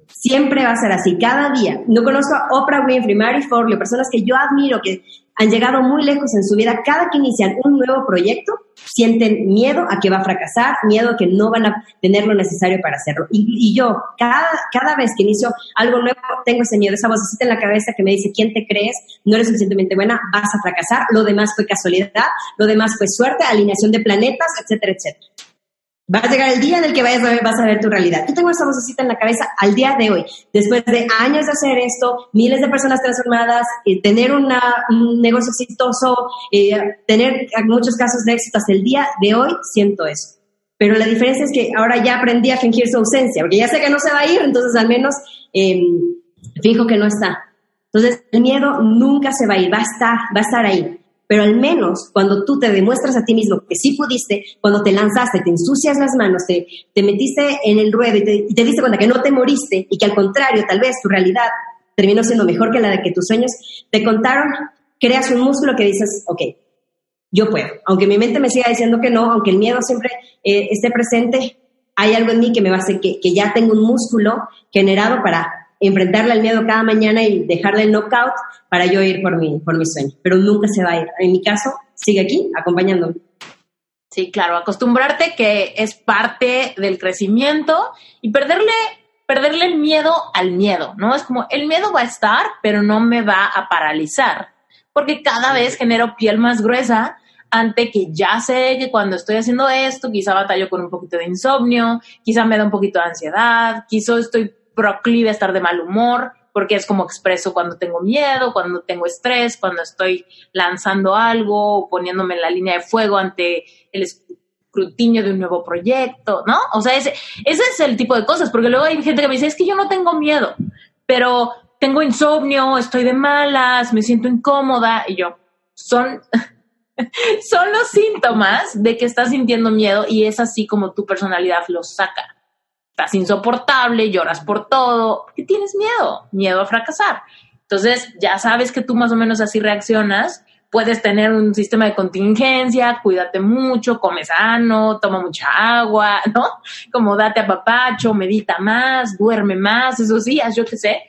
Siempre va a ser así, cada día. No conozco a Oprah Winfrey, Mary Forleo, personas que yo admiro, que han llegado muy lejos en su vida. Cada que inician un nuevo proyecto, sienten miedo a que va a fracasar, miedo a que no van a tener lo necesario para hacerlo. Y, yo, cada, cada vez que inicio algo nuevo, tengo ese miedo, esa vocecita en la cabeza que me dice, ¿quién te crees? No eres suficientemente buena, vas a fracasar. Lo demás fue casualidad, lo demás fue suerte, alineación de planetas, etcétera, etcétera. Va a llegar el día en el que vayas a ver, vas a ver tu realidad. Yo tengo esa vocecita en la cabeza al día de hoy. Después de años de hacer esto, miles de personas transformadas, eh, tener un negocio exitoso, eh, tener muchos casos de éxito hasta el día de hoy, siento eso. Pero la diferencia es que ahora ya aprendí a fingir su ausencia, porque ya sé que no se va a ir, entonces al menos eh, fijo que no está. Entonces el miedo nunca se va a ir, va a estar, va a estar ahí pero al menos cuando tú te demuestras a ti mismo que sí pudiste, cuando te lanzaste, te ensucias las manos, te, te metiste en el ruedo y te, y te diste cuenta que no te moriste y que al contrario, tal vez tu realidad terminó siendo mejor que la de que tus sueños te contaron, creas un músculo que dices, ok, yo puedo. Aunque mi mente me siga diciendo que no, aunque el miedo siempre eh, esté presente, hay algo en mí que me va a hacer que, que ya tengo un músculo generado para enfrentarle al miedo cada mañana y dejarle el knockout para yo ir por mi, por mi sueño. Pero nunca se va a ir. En mi caso, sigue aquí acompañándome. Sí, claro, acostumbrarte que es parte del crecimiento y perderle, perderle el miedo al miedo, ¿no? Es como, el miedo va a estar, pero no me va a paralizar, porque cada vez genero piel más gruesa ante que ya sé que cuando estoy haciendo esto, quizá batallo con un poquito de insomnio, quizá me da un poquito de ansiedad, quizá estoy proclive a estar de mal humor, porque es como expreso cuando tengo miedo, cuando tengo estrés, cuando estoy lanzando algo poniéndome en la línea de fuego ante el escrutinio de un nuevo proyecto, ¿no? O sea, ese, ese es el tipo de cosas, porque luego hay gente que me dice, es que yo no tengo miedo, pero tengo insomnio, estoy de malas, me siento incómoda, y yo, son, [laughs] son los síntomas de que estás sintiendo miedo y es así como tu personalidad lo saca estás insoportable, lloras por todo, porque tienes miedo, miedo a fracasar. Entonces, ya sabes que tú más o menos así reaccionas, puedes tener un sistema de contingencia, cuídate mucho, come sano, toma mucha agua, [laughs] ¿no? Como date a papacho, medita más, duerme más, esos días, yo qué sé.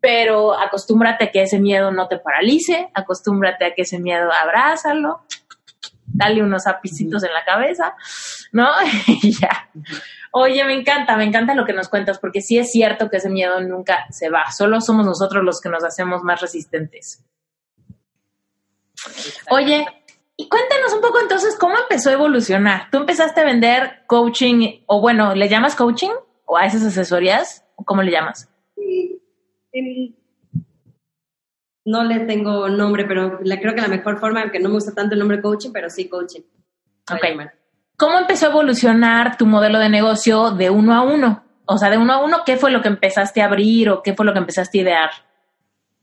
Pero acostúmbrate a que ese miedo no te paralice, acostúmbrate a que ese miedo abrázalo, dale unos apicitos en la cabeza, ¿no? [laughs] y ya. Oye, me encanta, me encanta lo que nos cuentas, porque sí es cierto que ese miedo nunca se va, solo somos nosotros los que nos hacemos más resistentes. Oye, y cuéntanos un poco entonces cómo empezó a evolucionar. ¿Tú empezaste a vender coaching, o bueno, ¿le llamas coaching? ¿O a esas asesorías? ¿Cómo le llamas? Sí, no le tengo nombre, pero creo que la mejor forma, aunque no me gusta tanto el nombre coaching, pero sí coaching. Ok. ¿Cómo empezó a evolucionar tu modelo de negocio de uno a uno? O sea, de uno a uno, ¿qué fue lo que empezaste a abrir o qué fue lo que empezaste a idear?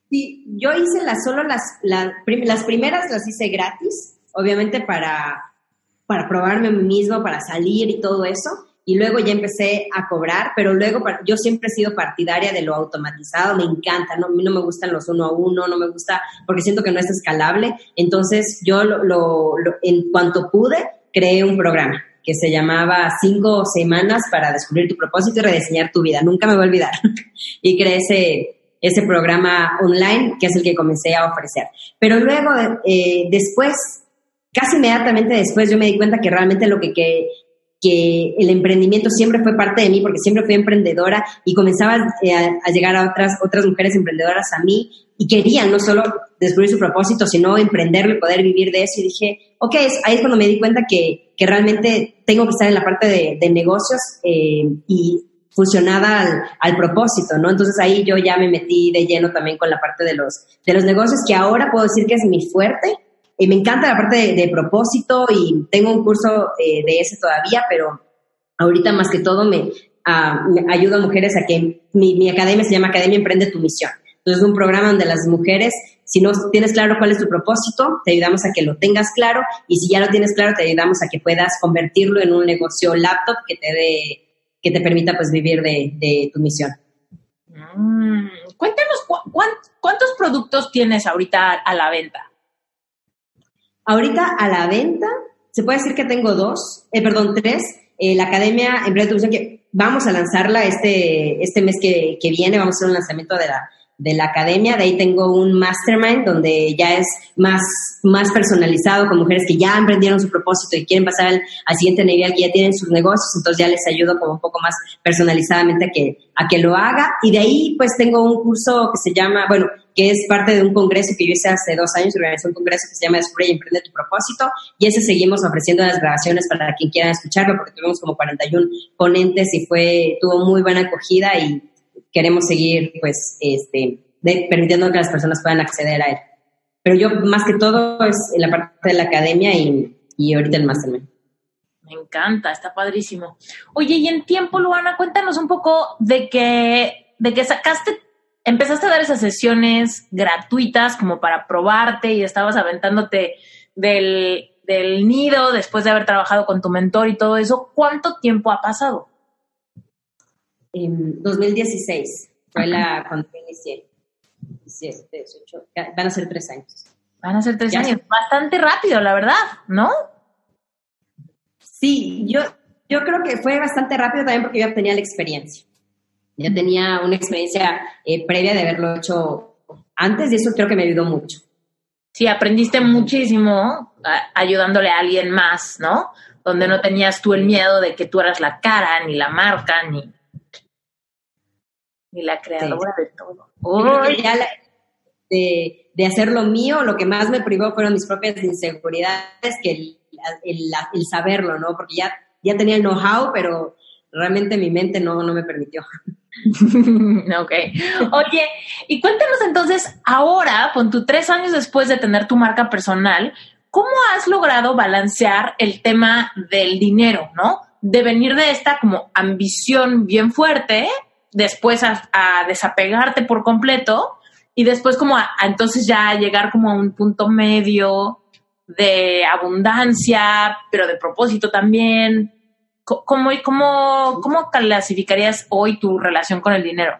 Sí, yo hice las, solo las, las, primeras las hice gratis, obviamente para, para probarme a mí mismo, para salir y todo eso. Y luego ya empecé a cobrar, pero luego yo siempre he sido partidaria de lo automatizado, me encanta, ¿no? a mí no me gustan los uno a uno, no me gusta porque siento que no es escalable. Entonces yo lo, lo, en cuanto pude, creé un programa que se llamaba Cinco Semanas para descubrir tu propósito y rediseñar tu vida. Nunca me voy a olvidar. [laughs] y creé ese, ese programa online que es el que comencé a ofrecer. Pero luego, eh, después, casi inmediatamente después, yo me di cuenta que realmente lo que, que, que el emprendimiento siempre fue parte de mí porque siempre fui emprendedora y comenzaba eh, a, llegar a otras, otras mujeres emprendedoras a mí y querían no solo descubrir su propósito, sino emprenderlo y poder vivir de eso. Y dije, ok, ahí es cuando me di cuenta que, que realmente tengo que estar en la parte de, de negocios eh, y fusionada al, al, propósito, ¿no? Entonces ahí yo ya me metí de lleno también con la parte de los, de los negocios, que ahora puedo decir que es mi fuerte, y me encanta la parte de, propósito y tengo un curso eh, de ese todavía, pero ahorita más que todo me, uh, me ayuda a mujeres a que mi, mi, academia se llama Academia Emprende tu Misión. Entonces es un programa donde las mujeres, si no tienes claro cuál es tu propósito, te ayudamos a que lo tengas claro y si ya lo tienes claro, te ayudamos a que puedas convertirlo en un negocio laptop que te dé, que te permita pues vivir de, de tu misión. Mm, cuéntanos, ¿cuántos productos tienes ahorita a la venta? Ahorita a la venta, se puede decir que tengo dos, eh, perdón, tres. Eh, la Academia Emprendedor que vamos a lanzarla este, este mes que, que, viene, vamos a hacer un lanzamiento de la, de la academia. De ahí tengo un mastermind donde ya es más, más personalizado con mujeres que ya emprendieron su propósito y quieren pasar al, al, siguiente nivel, que ya tienen sus negocios, entonces ya les ayudo como un poco más personalizadamente a que, a que lo haga. Y de ahí pues tengo un curso que se llama, bueno, que es parte de un congreso que yo hice hace dos años, organizé un congreso que se llama Descubre y Emprende tu propósito, y ese seguimos ofreciendo las grabaciones para quien quiera escucharlo, porque tuvimos como 41 ponentes y fue, tuvo muy buena acogida y queremos seguir, pues, este, permitiendo que las personas puedan acceder a él. Pero yo, más que todo, es en la parte de la academia y, y ahorita el mastermind. Me encanta, está padrísimo. Oye, y en tiempo, Luana, cuéntanos un poco de que, de que sacaste, empezaste a dar esas sesiones gratuitas como para probarte y estabas aventándote del, del nido después de haber trabajado con tu mentor y todo eso. ¿Cuánto tiempo ha pasado? En 2016 fue la cuando inicié. van a ser tres años. Van a ser tres años. Bastante rápido, la verdad, ¿no? Sí, yo, yo creo que fue bastante rápido también porque yo ya tenía la experiencia. Ya tenía una experiencia eh, previa de haberlo hecho antes y eso creo que me ayudó mucho. Sí, aprendiste muchísimo ayudándole a alguien más, ¿no? Donde no tenías tú el miedo de que tú eras la cara, ni la marca, ni, ni la creadora de todo. de, de hacer lo mío, lo que más me privó fueron mis propias inseguridades, que el, el, saberlo, ¿no? Porque ya, ya tenía el know-how, pero realmente mi mente no, no me permitió. [laughs] ok. Oye, y cuéntanos entonces, ahora, con tu tres años después de tener tu marca personal, ¿cómo has logrado balancear el tema del dinero, no? De venir de esta como ambición bien fuerte, después a, desapegarte por completo y después como a, entonces ya llegar como a un punto medio de abundancia, pero de propósito también. ¿Cómo, cómo, cómo clasificarías hoy tu relación con el dinero?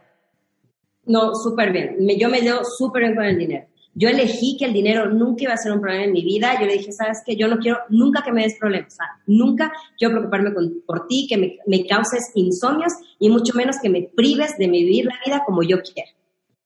No, súper bien. yo me llevo súper bien con el dinero. Yo elegí que el dinero nunca iba a ser un problema en mi vida. Yo le dije, sabes que yo no quiero nunca que me des problemas. nunca quiero preocuparme por ti, que me, me, causes insomnios y mucho menos que me prives de vivir la vida como yo quiero.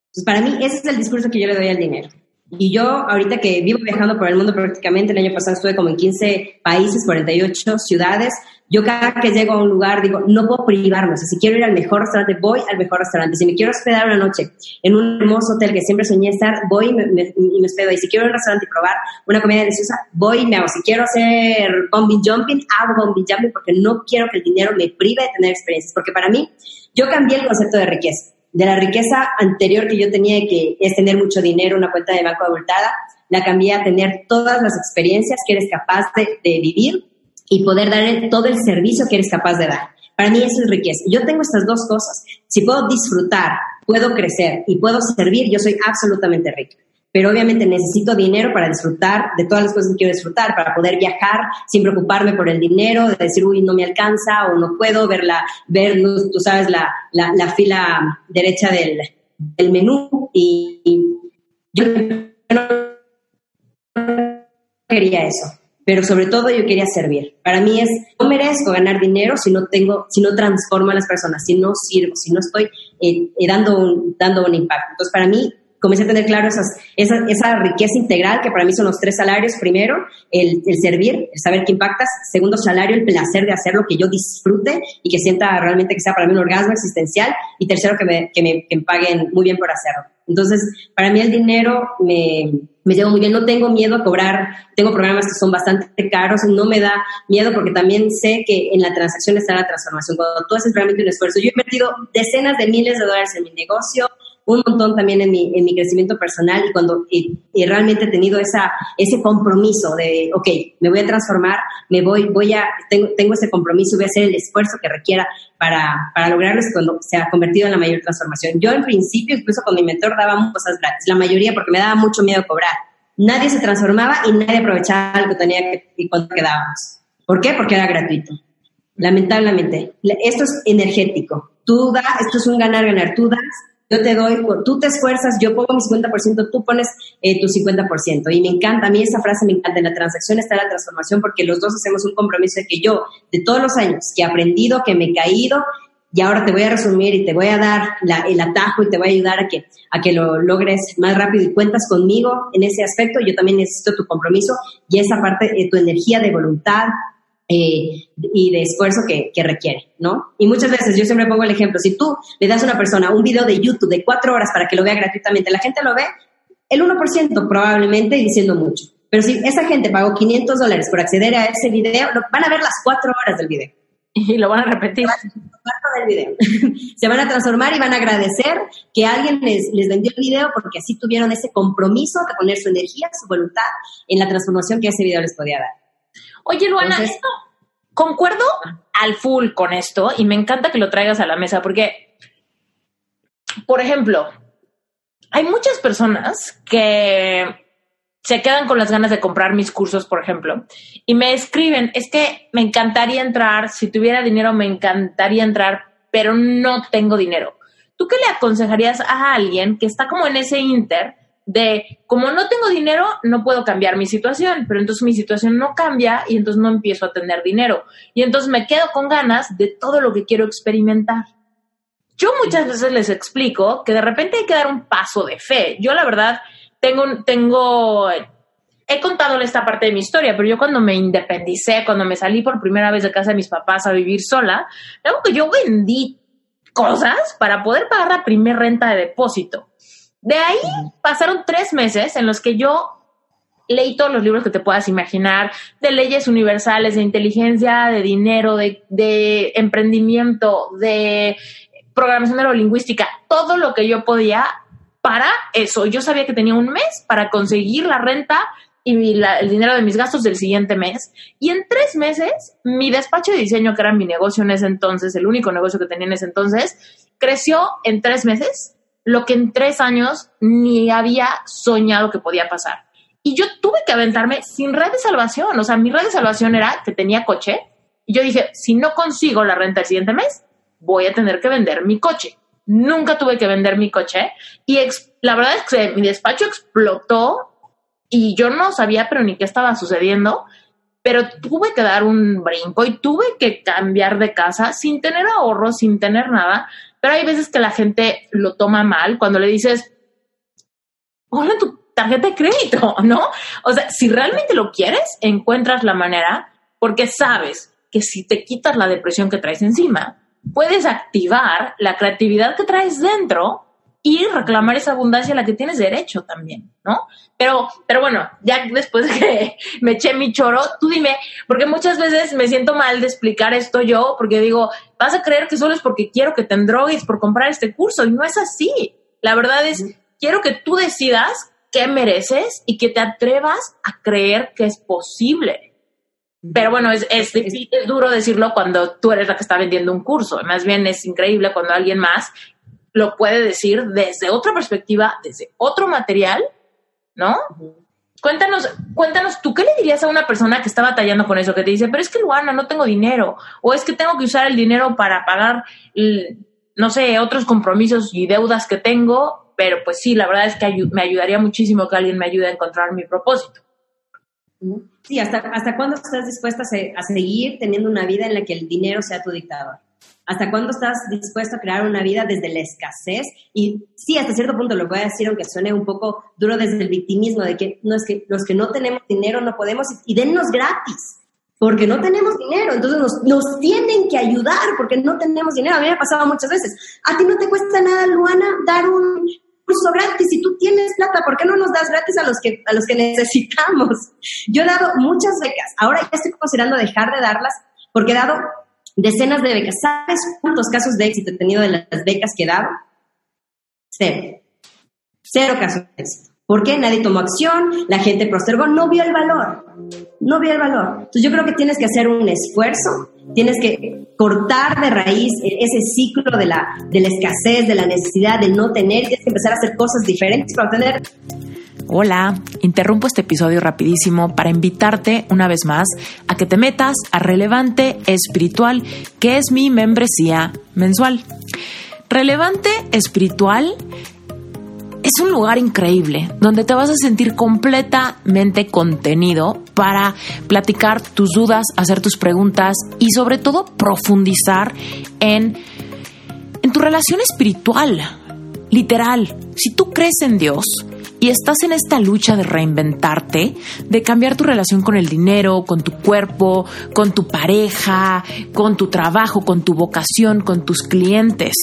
Entonces, para mí, ese es el discurso que yo le doy al dinero. Y yo, ahorita que vivo viajando por el mundo prácticamente, el año pasado estuve como en 15 países, 48 ciudades, yo cada que llego a un lugar digo, no puedo privarme, o sea, si quiero ir al mejor restaurante, voy al mejor restaurante. Si me quiero hospedar una noche en un hermoso hotel que siempre soñé estar, voy y me, me, hospedo. Y si quiero ir a un restaurante y probar una comida deliciosa, voy y me hago. Si quiero hacer bombing jumping, hago bombing jumping porque no quiero que el dinero me prive de tener experiencias. Porque para mí, yo cambié el concepto de riqueza de la riqueza anterior que yo tenía, que es tener mucho dinero, una cuenta de banco abultada, la cambié a tener todas las experiencias que eres capaz de, vivir y poder dar todo el servicio que eres capaz de dar. Para mí eso es riqueza. Yo tengo estas dos cosas. Si puedo disfrutar, puedo crecer y puedo servir, yo soy absolutamente rica pero obviamente necesito dinero para disfrutar de todas las cosas que quiero disfrutar, para poder viajar sin preocuparme por el dinero, de decir, uy, no me alcanza o no puedo ver, la, ver tú sabes, la, la, fila derecha del, del menú. Y, yo no quería eso, pero sobre todo yo quería servir. Para mí es, no merezco ganar dinero si no tengo, si no transformo a las personas, si no sirvo, si no estoy eh, eh, dando, un, dando un impacto. Entonces, para mí, comencé a tener claro esas, esa, esa, riqueza integral que para mí son los tres salarios. Primero, el, el, servir, el saber qué impactas. Segundo salario, el placer de hacerlo, que yo disfrute y que sienta realmente que sea para mí un orgasmo existencial. Y tercero, que me, que me, que me paguen muy bien por hacerlo. Entonces, para mí el dinero me, me llevo muy bien, no tengo miedo a cobrar, tengo programas que son bastante caros, no me da miedo porque también sé que en la transacción está la transformación. Cuando tú haces realmente un esfuerzo, yo he invertido decenas de miles de dólares en mi negocio, un montón también en mi, en mi crecimiento personal y cuando y, realmente he tenido esa, ese compromiso de, ok, me voy a transformar, me voy, voy a, tengo, tengo ese compromiso, voy a hacer el esfuerzo que requiera para, para lograrlo cuando se ha convertido en la mayor transformación. Yo en principio, incluso con mi mentor, daba cosas gratis, la mayoría porque me daba mucho miedo cobrar. Nadie se transformaba y nadie aprovechaba lo que tenía y cuando quedábamos. ¿Por qué? Porque era gratuito. Lamentablemente, esto es energético. Tú das, esto es un ganar-ganar. Tú das yo te doy, tú te esfuerzas, yo pongo mi 50%, tú pones eh, tu 50%. Y me encanta, a mí esa frase me encanta, en la transacción está la transformación porque los dos hacemos un compromiso de que yo, de todos los años que he aprendido, que me he caído, y ahora te voy a resumir y te voy a dar el atajo y te voy a ayudar a que, a que lo logres más rápido y cuentas conmigo en ese aspecto. Yo también necesito tu compromiso y esa parte, de tu energía de voluntad, eh, y de esfuerzo que, que, requiere, ¿no? Y muchas veces yo siempre pongo el ejemplo, si tú le das a una persona un video de YouTube de cuatro horas para que lo vea gratuitamente, la gente lo ve, el 1% probablemente diciendo mucho. Pero si esa gente pagó 500 dólares por acceder a ese video, van a ver las cuatro horas del video. Y lo van a repetir. Del video. [laughs] Se van a transformar y van a agradecer que alguien les, les vendió el video porque así tuvieron ese compromiso de poner su energía, su voluntad en la transformación que ese video les podía dar. Oye, Luana, concuerdo al full con esto y me encanta que lo traigas a la mesa porque, por ejemplo, hay muchas personas que se quedan con las ganas de comprar mis cursos, por ejemplo, y me escriben, es que me encantaría entrar, si tuviera dinero me encantaría entrar, pero no tengo dinero. ¿Tú qué le aconsejarías a alguien que está como en ese inter de, como no tengo dinero, no puedo cambiar mi situación, pero entonces mi situación no cambia y entonces no empiezo a tener dinero. Y entonces me quedo con ganas de todo lo que quiero experimentar. Yo muchas veces les explico que de repente hay que dar un paso de fe. Yo la verdad tengo, tengo, he contado esta parte de mi historia, pero yo cuando me independicé, cuando me salí por primera vez de casa de mis papás a vivir sola, algo que yo vendí cosas para poder pagar la primer renta de depósito. De ahí pasaron tres meses en los que yo leí todos los libros que te puedas imaginar, de leyes universales, de inteligencia, de dinero, de, de emprendimiento, de programación neurolingüística, todo lo que yo podía para eso. Yo sabía que tenía un mes para conseguir la renta y el dinero de mis gastos del siguiente mes. Y en tres meses, mi despacho de diseño, que era mi negocio en ese entonces, el único negocio que tenía en ese entonces, creció en tres meses lo que en tres años ni había soñado que podía pasar. Y yo tuve que aventarme sin red de salvación. O sea, mi red de salvación era que tenía coche. Y yo dije, si no consigo la renta el siguiente mes, voy a tener que vender mi coche nunca tuve que vender mi coche y la verdad es que mi despacho explotó y yo no sabía pero ni qué estaba sucediendo, pero tuve que dar un brinco y tuve que cambiar de casa sin tener ahorro, sin tener nada, pero hay veces que la gente lo toma mal cuando le dices, hola tu tarjeta de crédito, [laughs] ¿no? O sea, si realmente lo quieres, encuentras la manera porque sabes que si te quitas la depresión que traes encima, puedes activar la creatividad que traes dentro y reclamar esa abundancia a la que tienes derecho también, ¿no? Pero, pero bueno, ya después que me eché mi choro, tú dime, porque muchas veces me siento mal de explicar esto yo, porque digo, vas a creer que solo es porque quiero que te endrogues por comprar este curso, y no es así. La verdad es, quiero que tú decidas qué mereces y que te atrevas a creer que es posible. Pero bueno, es, es, duro decirlo cuando tú eres la que está vendiendo un curso. Más bien es increíble cuando alguien más lo puede decir desde otra perspectiva, desde otro material, ¿no? Cuéntanos, cuéntanos, ¿tú qué le dirías a una persona que está batallando con eso? Que te dice, pero es que Luana, no tengo dinero, o es que tengo que usar el dinero para pagar, no sé, otros compromisos y deudas que tengo, pero pues sí, la verdad es que me ayudaría muchísimo que alguien me ayude a encontrar mi propósito. Sí, ¿hasta, hasta cuándo estás dispuesta a, seguir teniendo una vida en la que el dinero sea tu dictador? ¿Hasta cuándo estás dispuesta a crear una vida desde la escasez? Y sí, hasta cierto punto lo voy a decir, aunque suene un poco duro desde el victimismo, de que, no, es que los que no tenemos dinero no podemos y dennos gratis, porque no tenemos dinero. Entonces nos, nos tienen que ayudar porque no tenemos dinero. A mí me ha pasado muchas veces. A ti no te cuesta nada, Luana, dar un, curso gratis. Si tú tienes plata, ¿por qué no nos das gratis a los que, a los que necesitamos? Yo he dado muchas becas. Ahora ya estoy considerando dejar de darlas porque he dado decenas de becas. ¿Sabes cuántos casos de éxito he tenido de las becas que he dado? Cero. Cero casos de éxito. ¿Por qué? Nadie tomó acción, la gente postergó, no vio el valor. No vio el valor. Entonces yo creo que tienes que hacer un esfuerzo Tienes que cortar de raíz ese ciclo de la, de la escasez, de la necesidad de no tener, tienes que empezar a hacer cosas diferentes para tener. Hola, interrumpo este episodio rapidísimo para invitarte una vez más a que te metas a Relevante Espiritual, que es mi membresía mensual. Relevante Espiritual es un lugar increíble donde te vas a sentir completamente contenido para platicar tus dudas, hacer tus preguntas y sobre todo profundizar en, en tu relación espiritual. Literal, si tú crees en Dios y estás en esta lucha de reinventarte, de cambiar tu relación con el dinero, con tu cuerpo, con tu pareja, con tu trabajo, con tu vocación, con tus clientes.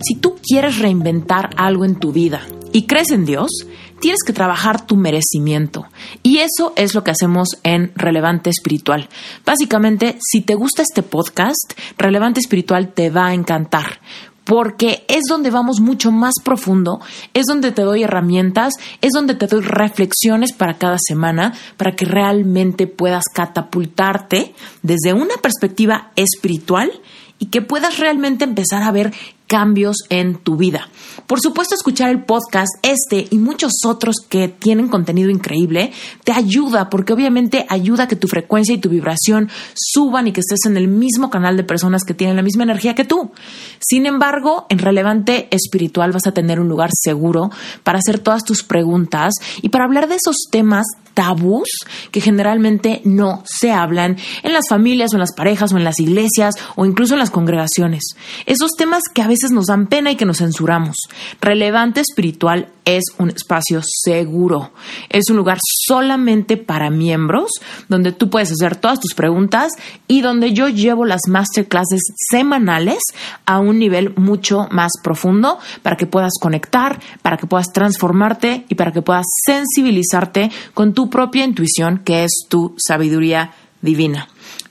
Si tú quieres reinventar algo en tu vida y crees en Dios, tienes que trabajar tu merecimiento. Y eso es lo que hacemos en Relevante Espiritual. Básicamente, si te gusta este podcast, Relevante Espiritual te va a encantar porque es donde vamos mucho más profundo, es donde te doy herramientas, es donde te doy reflexiones para cada semana, para que realmente puedas catapultarte desde una perspectiva espiritual y que puedas realmente empezar a ver cambios en tu vida. Por supuesto, escuchar el podcast, este y muchos otros que tienen contenido increíble, te ayuda porque obviamente ayuda a que tu frecuencia y tu vibración suban y que estés en el mismo canal de personas que tienen la misma energía que tú. Sin embargo, en Relevante Espiritual vas a tener un lugar seguro para hacer todas tus preguntas y para hablar de esos temas tabús que generalmente no se hablan en las familias o en las parejas o en las iglesias o incluso en las congregaciones. Esos temas que a nos dan pena y que nos censuramos. Relevante espiritual es un espacio seguro. Es un lugar solamente para miembros donde tú puedes hacer todas tus preguntas y donde yo llevo las masterclasses semanales a un nivel mucho más profundo para que puedas conectar, para que puedas transformarte y para que puedas sensibilizarte con tu propia intuición que es tu sabiduría divina.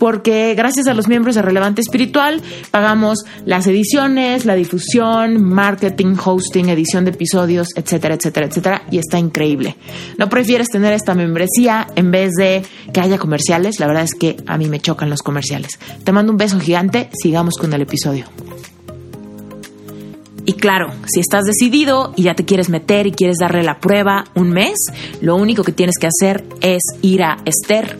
porque gracias a los miembros de Relevante Espiritual pagamos las ediciones, la difusión, marketing, hosting, edición de episodios, etcétera, etcétera, etcétera, y está increíble. ¿No prefieres tener esta membresía en vez de que haya comerciales? La verdad es que a mí me chocan los comerciales. Te mando un beso gigante, sigamos con el episodio. Y claro, si estás decidido y ya te quieres meter y quieres darle la prueba un mes, lo único que tienes que hacer es ir a Esther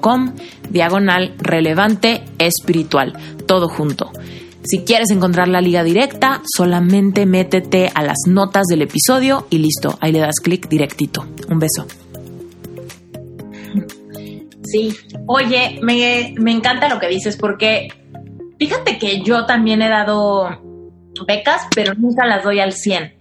com diagonal relevante espiritual, todo junto. Si quieres encontrar la liga directa, solamente métete a las notas del episodio y listo, ahí le das clic directito. Un beso. Sí, oye, me, me encanta lo que dices porque fíjate que yo también he dado becas, pero nunca las doy al 100.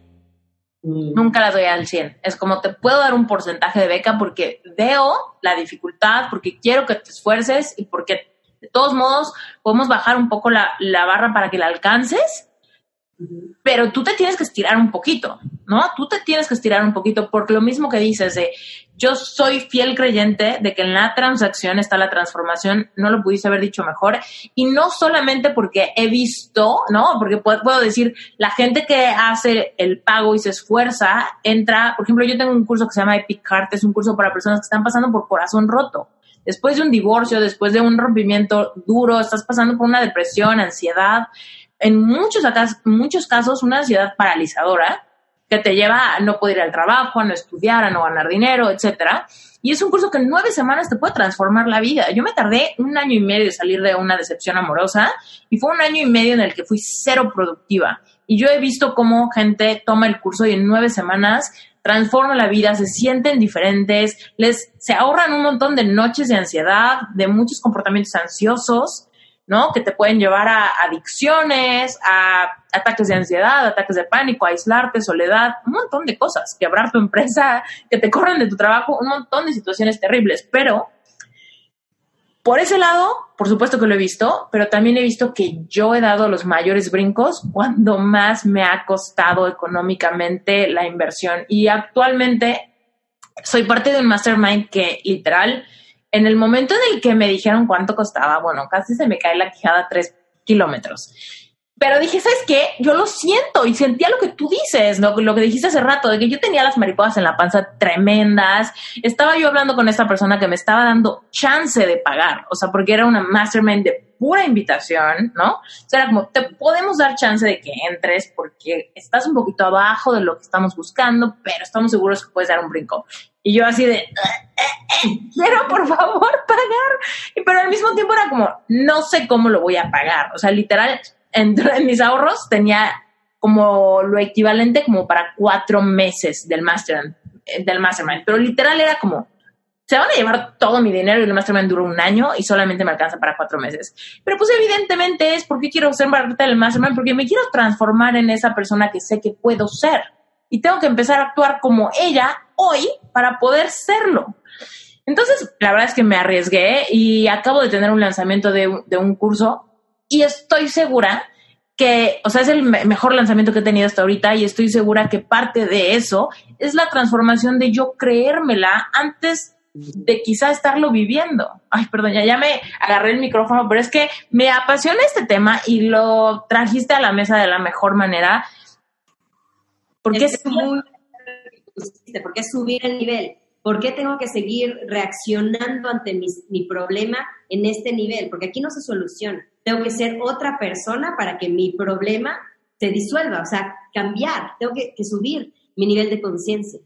Mm. Nunca la doy al 100. Es como te puedo dar un porcentaje de beca porque veo la dificultad, porque quiero que te esfuerces y porque de todos modos podemos bajar un poco la, la barra para que la alcances pero tú te tienes que estirar un poquito, ¿no? Tú te tienes que estirar un poquito, porque lo mismo que dices de yo soy fiel creyente de que en la transacción está la transformación, no lo pudiste haber dicho mejor, y no solamente porque he visto, ¿no? Porque puedo, decir, la gente que hace el pago y se esfuerza, entra, por ejemplo, yo tengo un curso que se llama Epic Heart, es un curso para personas que están pasando por corazón roto. Después de un divorcio, después de un rompimiento duro, estás pasando por una depresión, ansiedad, en muchos, muchos casos una ansiedad paralizadora que te lleva a no poder ir al trabajo, a no estudiar, a no ganar dinero, etcétera. Y es un curso que en nueve semanas te puede transformar la vida. Yo me tardé un año y medio de salir de una decepción amorosa y fue un año y medio en el que fui cero productiva. Y yo he visto cómo gente toma el curso y en nueve semanas transforma la vida, se sienten diferentes, les se ahorran un montón de noches de ansiedad, de muchos comportamientos ansiosos ¿no? Que te pueden llevar a adicciones, a ataques de ansiedad, ataques de pánico, aislarte, soledad, un montón de cosas, quebrar tu empresa, [laughs] que te corran de tu trabajo, un montón de situaciones terribles. Pero por ese lado, por supuesto que lo he visto, pero también he visto que yo he dado los mayores brincos cuando más me ha costado económicamente la inversión. Y actualmente soy parte de un mastermind que literal en el momento en el que me dijeron cuánto costaba, bueno, casi se me cae la quijada tres kilómetros. Pero dije, ¿sabes qué? Yo lo siento y sentía lo que tú dices, lo que dijiste hace rato, de que yo tenía las mariposas en la panza tremendas. Estaba yo hablando con esta persona que me estaba dando chance de pagar, o sea, porque era una mastermind de pura invitación, ¿no? O sea, era como, te podemos dar chance de que entres porque estás un poquito abajo de lo que estamos buscando, pero estamos seguros que puedes dar un brinco. Y yo así de, eh, eh, eh, quiero por favor [laughs] pagar. Pero al mismo tiempo era como, no sé cómo lo voy a pagar. O sea, literal, en, [laughs] mis ahorros tenía como lo equivalente como para cuatro meses del mastermind, del mastermind. Pero literal era como, se van a llevar todo mi dinero y el mastermind duró un año y solamente me alcanza para cuatro meses. Pero pues evidentemente es porque quiero ser parte del mastermind, porque me quiero transformar en esa persona que sé que puedo ser. Y tengo que empezar a actuar como ella hoy para poder serlo. Entonces, la verdad es que me arriesgué y acabo de tener un lanzamiento de, un curso y estoy segura que, o sea, es el mejor lanzamiento que he tenido hasta ahorita y estoy segura que parte de eso es la transformación de yo creérmela antes de quizá estarlo viviendo. Ay, perdón, ya, ya me agarré el micrófono, pero es que me apasiona este tema y lo trajiste a la mesa de la mejor manera. Porque es, muy ¿Por qué subir el nivel? ¿Por qué tengo que seguir reaccionando ante mi, problema en este nivel? Porque aquí no se soluciona. Tengo que ser otra persona para que mi problema se disuelva, o sea, cambiar. Tengo que, subir mi nivel de conciencia.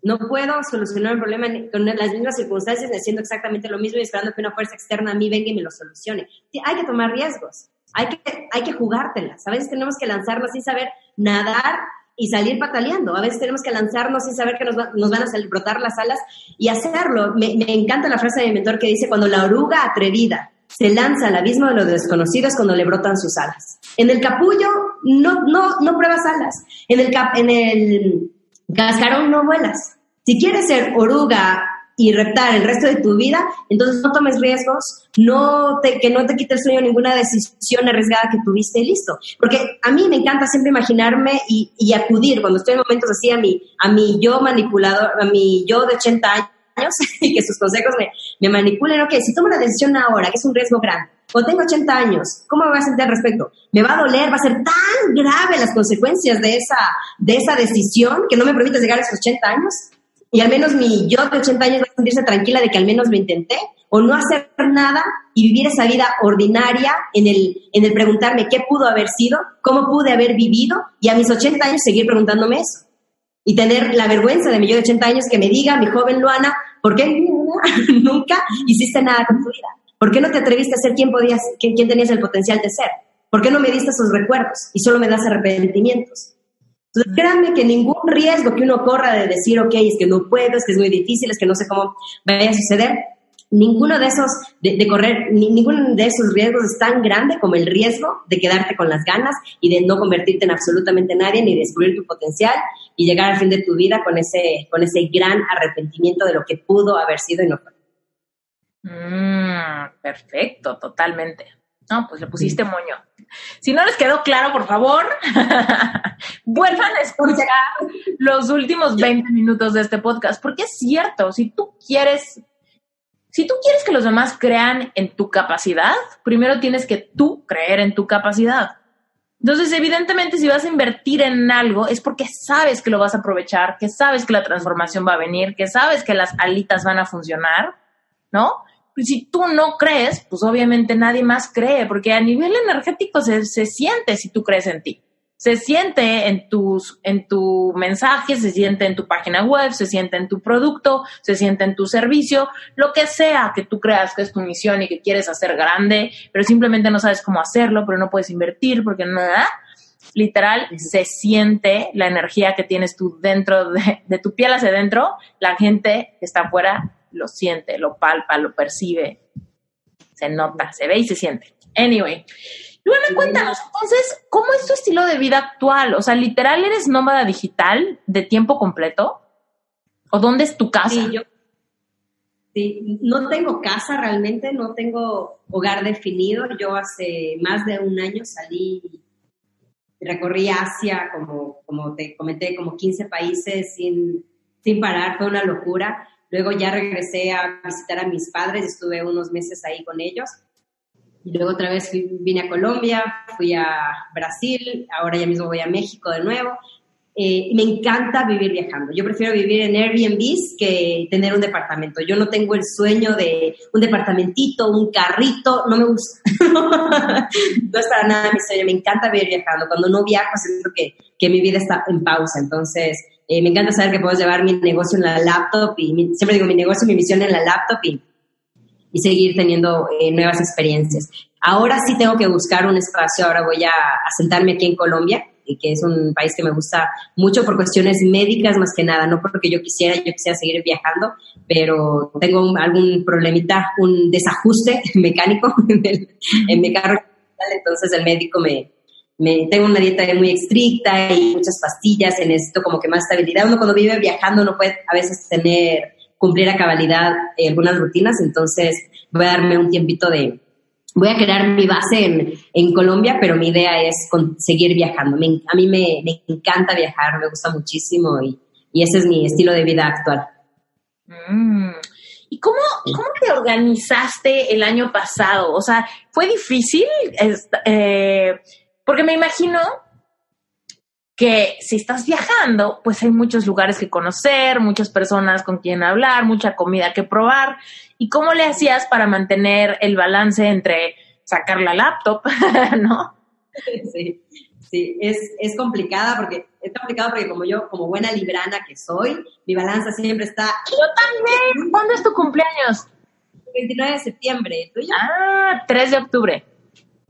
No puedo solucionar un problema con las mismas circunstancias haciendo exactamente lo mismo y esperando que una fuerza externa a mí venga y me lo solucione. hay que tomar riesgos, hay que, hay que jugártelas. A veces tenemos que lanzarnos sin saber nadar y salir pataleando. A veces tenemos que lanzarnos sin saber que nos, van a salir, brotar las alas y hacerlo. Me, encanta la frase de mi mentor que dice, cuando la oruga atrevida se lanza al abismo de los desconocidos cuando le brotan sus alas. En el capullo no, no, no pruebas alas. En el, cap, en el cascarón no vuelas. Si quieres ser oruga y reptar el resto de tu vida, entonces no tomes riesgos, no te, que no te quite el sueño ninguna decisión arriesgada que tuviste listo. Porque a mí me encanta siempre imaginarme y, y acudir cuando estoy en momentos así a mi, a mi yo manipulador, a mi yo de 80 años [laughs] y que sus consejos me, me manipulen. Ok, si tomo la decisión ahora, que es un riesgo grande, o tengo 80 años, ¿cómo me voy a sentir al respecto? ¿Me va a doler? ¿Va a ser tan grave las consecuencias de esa, de esa decisión que no me permite llegar a esos 80 años? Y al menos mi yo de 80 años va a sentirse tranquila de que al menos lo intenté, o no hacer nada y vivir esa vida ordinaria en el, en el preguntarme qué pudo haber sido, cómo pude haber vivido, y a mis 80 años seguir preguntándome eso. Y tener la vergüenza de mi yo de 80 años que me diga, mi joven Luana, ¿por qué [laughs] nunca hiciste nada con tu vida? ¿Por qué no te atreviste a ser quien, podías, quien, quien tenías el potencial de ser? ¿Por qué no me diste esos recuerdos y solo me das arrepentimientos? Entonces, créanme que ningún riesgo que uno corra de decir, ok, es que no puedo, es que es muy difícil, es que no sé cómo vaya a suceder, ninguno de esos, de, correr, ninguno de esos riesgos es tan grande como el riesgo de quedarte con las ganas y de no convertirte en absolutamente nadie, ni descubrir tu potencial y llegar al fin de tu vida con ese, con ese gran arrepentimiento de lo que pudo haber sido y no fue. Mm, perfecto, totalmente. No, pues le pusiste moño. Si no les quedó claro, por favor, [laughs] vuelvan a escuchar los últimos 20 minutos de este podcast, porque es cierto, si tú quieres, si tú quieres que los demás crean en tu capacidad, primero tienes que tú creer en tu capacidad. Entonces, evidentemente, si vas a invertir en algo, es porque sabes que lo vas a aprovechar, que sabes que la transformación va a venir, que sabes que las alitas van a funcionar, ¿no? Pues, si tú no crees, pues obviamente nadie más cree, porque a nivel energético se, se siente si tú crees en ti. Se siente en, tus, en tu mensaje, se siente en tu página web, se siente en tu producto, se siente en tu servicio, lo que sea que tú creas que es tu misión y que quieres hacer grande, pero simplemente no sabes cómo hacerlo, pero no puedes invertir porque nada. Literal, se siente la energía que tienes tú dentro de, de tu piel hacia adentro, la gente que está afuera lo siente, lo palpa, lo percibe, se nota, se ve y se siente. Anyway. Luana, cuéntanos, entonces, ¿cómo es tu estilo de vida actual? O sea, literal, ¿eres nómada digital de tiempo completo? ¿O dónde es tu casa? Sí, yo, sí, no tengo casa realmente, no tengo hogar definido. Yo hace más de un año salí, recorrí Asia, como, como te comenté, como 15 países sin, sin parar, fue una locura. Luego ya regresé a visitar a mis padres, estuve unos meses ahí con ellos y luego otra vez vine a Colombia, fui a Brasil, ahora ya mismo voy a México de nuevo. Eh, me encanta vivir viajando. Yo prefiero vivir en Airbnbs que tener un departamento. Yo no tengo el sueño de un departamentito, un carrito, no me gusta. [laughs] no es para nada mi sueño. Me encanta vivir viajando. Cuando no viajo, siento que, que mi vida está en pausa. Entonces, eh, me encanta saber que puedo llevar mi negocio en la laptop y siempre digo mi negocio, mi misión en la laptop y y seguir teniendo eh, nuevas experiencias. Ahora sí tengo que buscar un espacio, ahora voy a, sentarme aquí en Colombia, que es un país que me gusta mucho por cuestiones médicas más que nada, no porque yo quisiera, yo quisiera seguir viajando, pero tengo algún problemita, un desajuste [laughs] mecánico en, mi carro, entonces el médico me, me, tengo una dieta muy estricta y muchas pastillas, necesito como que más estabilidad. Uno cuando vive viajando no puede a veces tener cumplir a cabalidad eh, algunas rutinas, entonces voy a darme un tiempito de, voy a crear mi base en, en Colombia, pero mi idea es seguir viajando. a mí me, me, encanta viajar, me gusta muchísimo y, y, ese es mi estilo de vida actual. Mm. ¿Y cómo, cómo te organizaste el año pasado? O sea, ¿fue difícil? Eh, porque me imagino que si estás viajando, pues hay muchos lugares que conocer, muchas personas con quien hablar, mucha comida que probar. ¿Y cómo le hacías para mantener el balance entre sacar la laptop, [laughs] no? Sí, sí, es, es complicada porque es complicado porque como yo, como buena librana que soy, mi balanza siempre está... Yo también. ¿Cuándo es tu cumpleaños? 29 de septiembre. ¿Tuyo? Ah, 3 de octubre.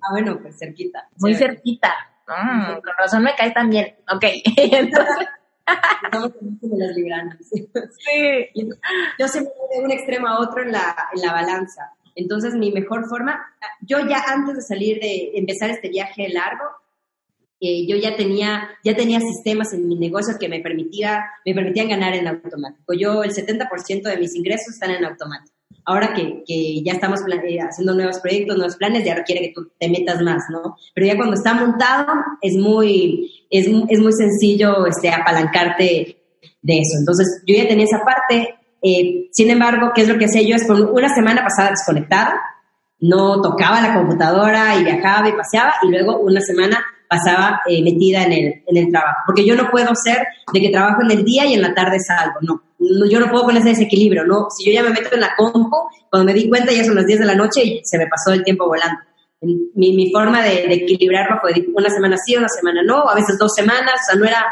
Ah, bueno, pues cerquita. Muy cerquita. Mm, con razón me cae también. Ok. [laughs] Entonces... Estamos las libranas. Sí. Yo siempre voy de un extremo a otro en la, en la balanza. Entonces, mi mejor forma, yo ya antes de salir de empezar este viaje largo, eh, yo ya tenía, ya tenía sistemas en mi negocio que me, permitía, me permitían ganar en automático. Yo, el 70% de mis ingresos están en automático ahora que, que ya estamos eh, haciendo nuevos proyectos, nuevos planes, ya requiere que tú te metas más, ¿no? Pero ya cuando está montado es muy, es, es muy sencillo este, apalancarte de eso. Entonces, yo ya tenía esa parte. Eh, sin embargo, ¿qué es lo que hacía yo? Es por una semana pasada desconectada, no tocaba la computadora y viajaba y paseaba, y luego una semana pasaba eh, metida en el, en el trabajo. Porque yo no puedo ser de que trabajo en el día y en la tarde salgo, no. Yo no puedo con ese desequilibrio, ¿no? Si yo ya me meto en la compu, cuando me di cuenta ya son las 10 de la noche y se me pasó el tiempo volando. Mi, mi forma de, de equilibrarlo fue una semana sí, una semana no, a veces dos semanas, o sea, no era,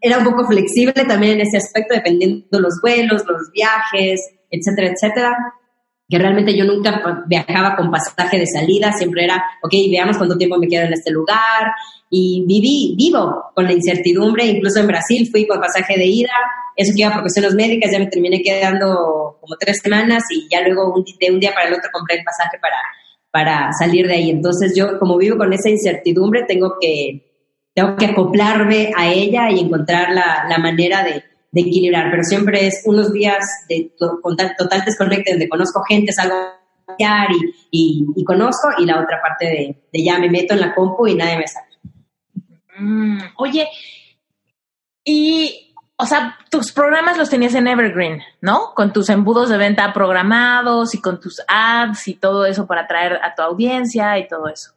era un poco flexible también en ese aspecto, dependiendo de los vuelos, los viajes, etcétera, etcétera que realmente yo nunca viajaba con pasaje de salida, siempre era, ok, veamos cuánto tiempo me quedo en este lugar, y viví, vivo con la incertidumbre, incluso en Brasil fui con pasaje de ida, eso que iba por cuestiones médicas, ya me terminé quedando como tres semanas y ya luego un, de un día para el otro compré el pasaje para, para salir de ahí. Entonces yo, como vivo con esa incertidumbre, tengo que, tengo que acoplarme a ella y encontrar la, la manera de, de equilibrar, pero siempre es unos días de total, total desconecte donde conozco gente, salgo a y, y, conozco, y la otra parte de, de, ya me meto en la compu y nadie me saca. Mm, oye, y, o sea, tus programas los tenías en Evergreen, ¿no? Con tus embudos de venta programados y con tus ads y todo eso para atraer a tu audiencia y todo eso.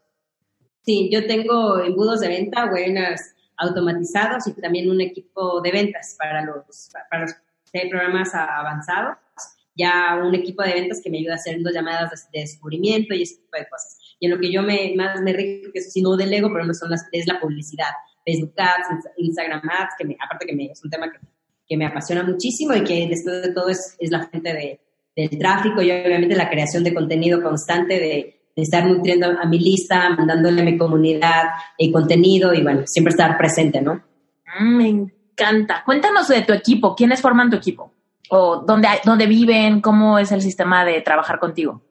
Sí, yo tengo embudos de venta buenas automatizados y también un equipo de ventas para los, para los programas avanzados. Ya un equipo de ventas que me ayuda a hacer dos llamadas de, descubrimiento y ese tipo de cosas. Y en lo que yo me, más me rico, que eso sí no delego, pero no son las, es la publicidad. Facebook Ads, Instagram Ads, que me, aparte que me, es un tema que, que, me apasiona muchísimo y que después de todo es, es la fuente de, del tráfico y obviamente la creación de contenido constante de, estar nutriendo a mi lista, mandándole a mi comunidad el contenido y bueno, siempre estar presente, ¿no? Mm, me encanta. Cuéntanos de tu equipo, ¿quiénes forman tu equipo? ¿O dónde, dónde viven? ¿Cómo es el sistema de trabajar contigo?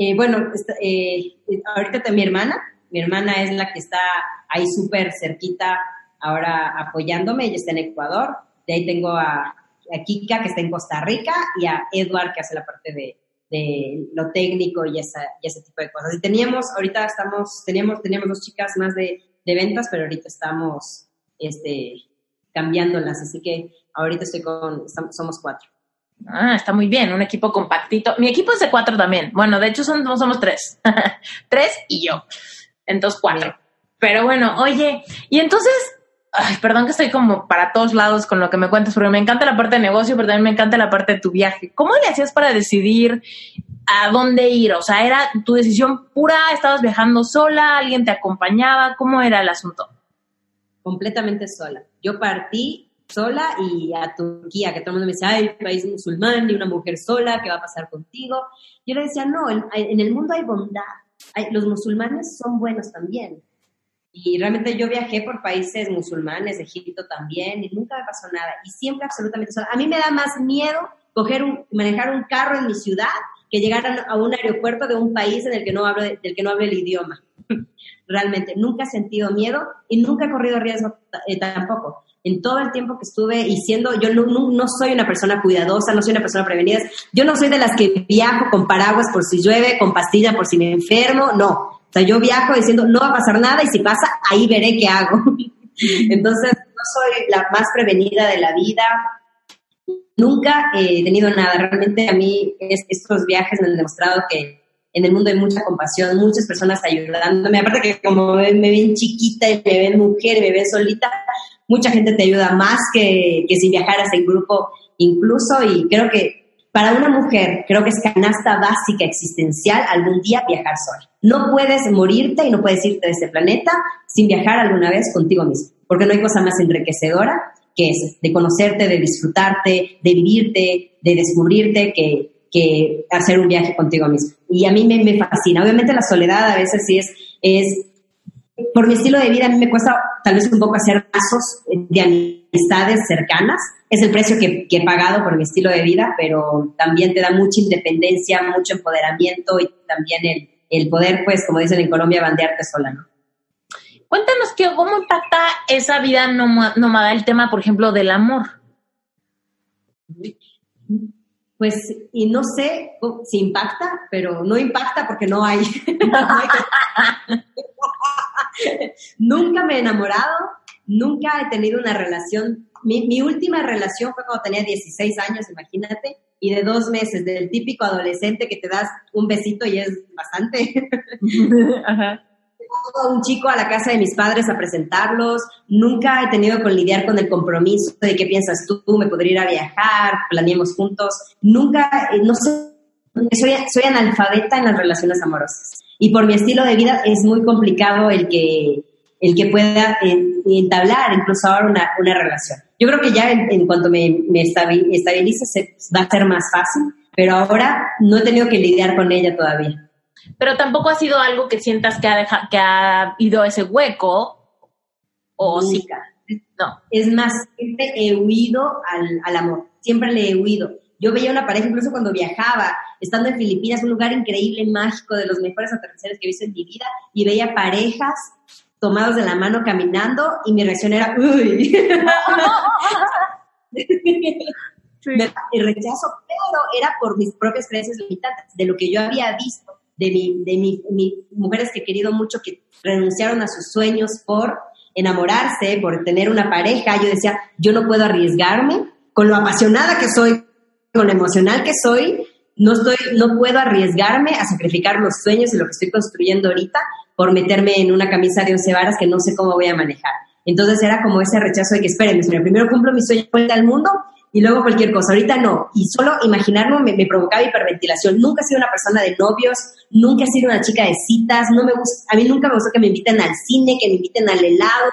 eh, bueno, eh, ahorita está mi hermana, mi hermana es la que está ahí súper cerquita ahora apoyándome, ella está en Ecuador, de ahí tengo a, a Kika que está en Costa Rica y a Edward que hace la parte de, de lo técnico y, esa, y ese tipo de cosas. Y teníamos, ahorita estamos, teníamos, teníamos dos chicas más de, de ventas, pero ahorita estamos este, cambiándolas, así que ahorita estoy con, somos cuatro. Ah, está muy bien, un equipo compactito. Mi equipo es de cuatro también. Bueno, de hecho son, somos tres. [laughs] tres y yo. Entonces cuatro. Pero bueno, oye, y entonces, perdón que estoy como para todos lados con lo que me cuentas, porque me encanta la parte de negocio, pero también me encanta la parte de tu viaje. ¿Cómo le hacías para decidir a dónde ir? O sea, ¿era tu decisión pura? ¿Estabas viajando sola? ¿Alguien te acompañaba? ¿Cómo era el asunto? Completamente sola. Yo partí sola y a Turquía, que todo el mundo me decía, ay, país musulmán y una mujer sola, ¿qué va a pasar contigo? Yo le decía, no, en, el mundo hay bondad, los musulmanes son buenos también. Y realmente yo viajé por países musulmanes, Egipto también, y nunca me pasó nada. Y siempre absolutamente sola. A mí me da más miedo coger un, manejar un carro en mi ciudad que llegar a, un aeropuerto de un país en el que no hablo, del que no hablo el idioma. [laughs] realmente, nunca he sentido miedo y nunca he corrido riesgo eh, tampoco en todo el tiempo que estuve y siendo, yo no, no, soy una persona cuidadosa, no soy una persona prevenida, yo no soy de las que viajo con paraguas por si llueve, con pastilla por si me enfermo, no. O sea, yo viajo diciendo, no va a pasar nada y si pasa, ahí veré qué hago. Entonces, no soy la más prevenida de la vida. Nunca he tenido nada. Realmente a mí estos viajes me han demostrado que en el mundo hay mucha compasión, muchas personas ayudándome. Aparte que como me ven chiquita y me ven mujer y me ven solita, mucha gente te ayuda más que, que si viajaras en grupo incluso y creo que para una mujer creo que es canasta básica existencial algún día viajar sola. No puedes morirte y no puedes irte de este planeta sin viajar alguna vez contigo mismo, porque no hay cosa más enriquecedora que es de conocerte, de disfrutarte, de vivirte, de descubrirte, que, que hacer un viaje contigo mismo. Y a mí me, me fascina. Obviamente la soledad a veces sí es, es por mi estilo de vida, a mí me cuesta tal vez un poco hacer lazos de amistades cercanas. Es el precio que, he pagado por mi estilo de vida, pero también te da mucha independencia, mucho empoderamiento y también el, el poder, pues, como dicen en Colombia, bandearte sola, ¿no? Cuéntanos que, cómo impacta esa vida nómada el tema, por ejemplo, del amor. Pues, y no sé si impacta, pero no impacta porque no hay. [laughs] [laughs] nunca me he enamorado, nunca he tenido una relación. Mi, última relación fue cuando tenía 16 años, imagínate, y de dos meses, del típico adolescente que te das un besito y es bastante. [laughs] Ajá. un chico a la casa de mis padres a presentarlos. Nunca he tenido que lidiar con el compromiso de qué piensas tú, me podría ir a viajar, planeemos juntos. Nunca, eh, no sé, soy, soy analfabeta en las relaciones amorosas y por mi estilo de vida es muy complicado el que, el que pueda entablar incluso ahora una, una, relación. Yo creo que ya en, cuanto me, me estabilice se, va a ser más fácil, pero ahora no he tenido que lidiar con ella todavía. Pero tampoco ha sido algo que sientas que ha, dejado, que ha ido ese hueco o sí. No. Es más, siempre he huido al, al amor, siempre le he huido. Yo veía una pareja, incluso cuando viajaba, estando en Filipinas, un lugar increíble, mágico, de los mejores aterrizajes que he visto en mi vida, y veía parejas tomados de la mano caminando, y mi reacción era, uy. [laughs] El rechazo, pero era por mis propias creencias limitantes, de lo que yo había visto, de, mi, de mi, mujeres que he querido mucho, que renunciaron a sus sueños por enamorarse, por tener una pareja. Yo decía, yo no puedo arriesgarme con lo apasionada que soy con lo emocional que soy, no estoy, no puedo arriesgarme a sacrificar los sueños y lo que estoy construyendo ahorita por meterme en una camisa de once varas que no sé cómo voy a manejar. Entonces era como ese rechazo de que espérenme, primero cumplo mi sueño vuelta al mundo y luego cualquier cosa. Ahorita no. Y solo imaginarlo me, me, provocaba hiperventilación. Nunca he sido una persona de novios, nunca he sido una chica de citas, no me gusta, a mí nunca me gusta que me inviten al cine, que me inviten al helado.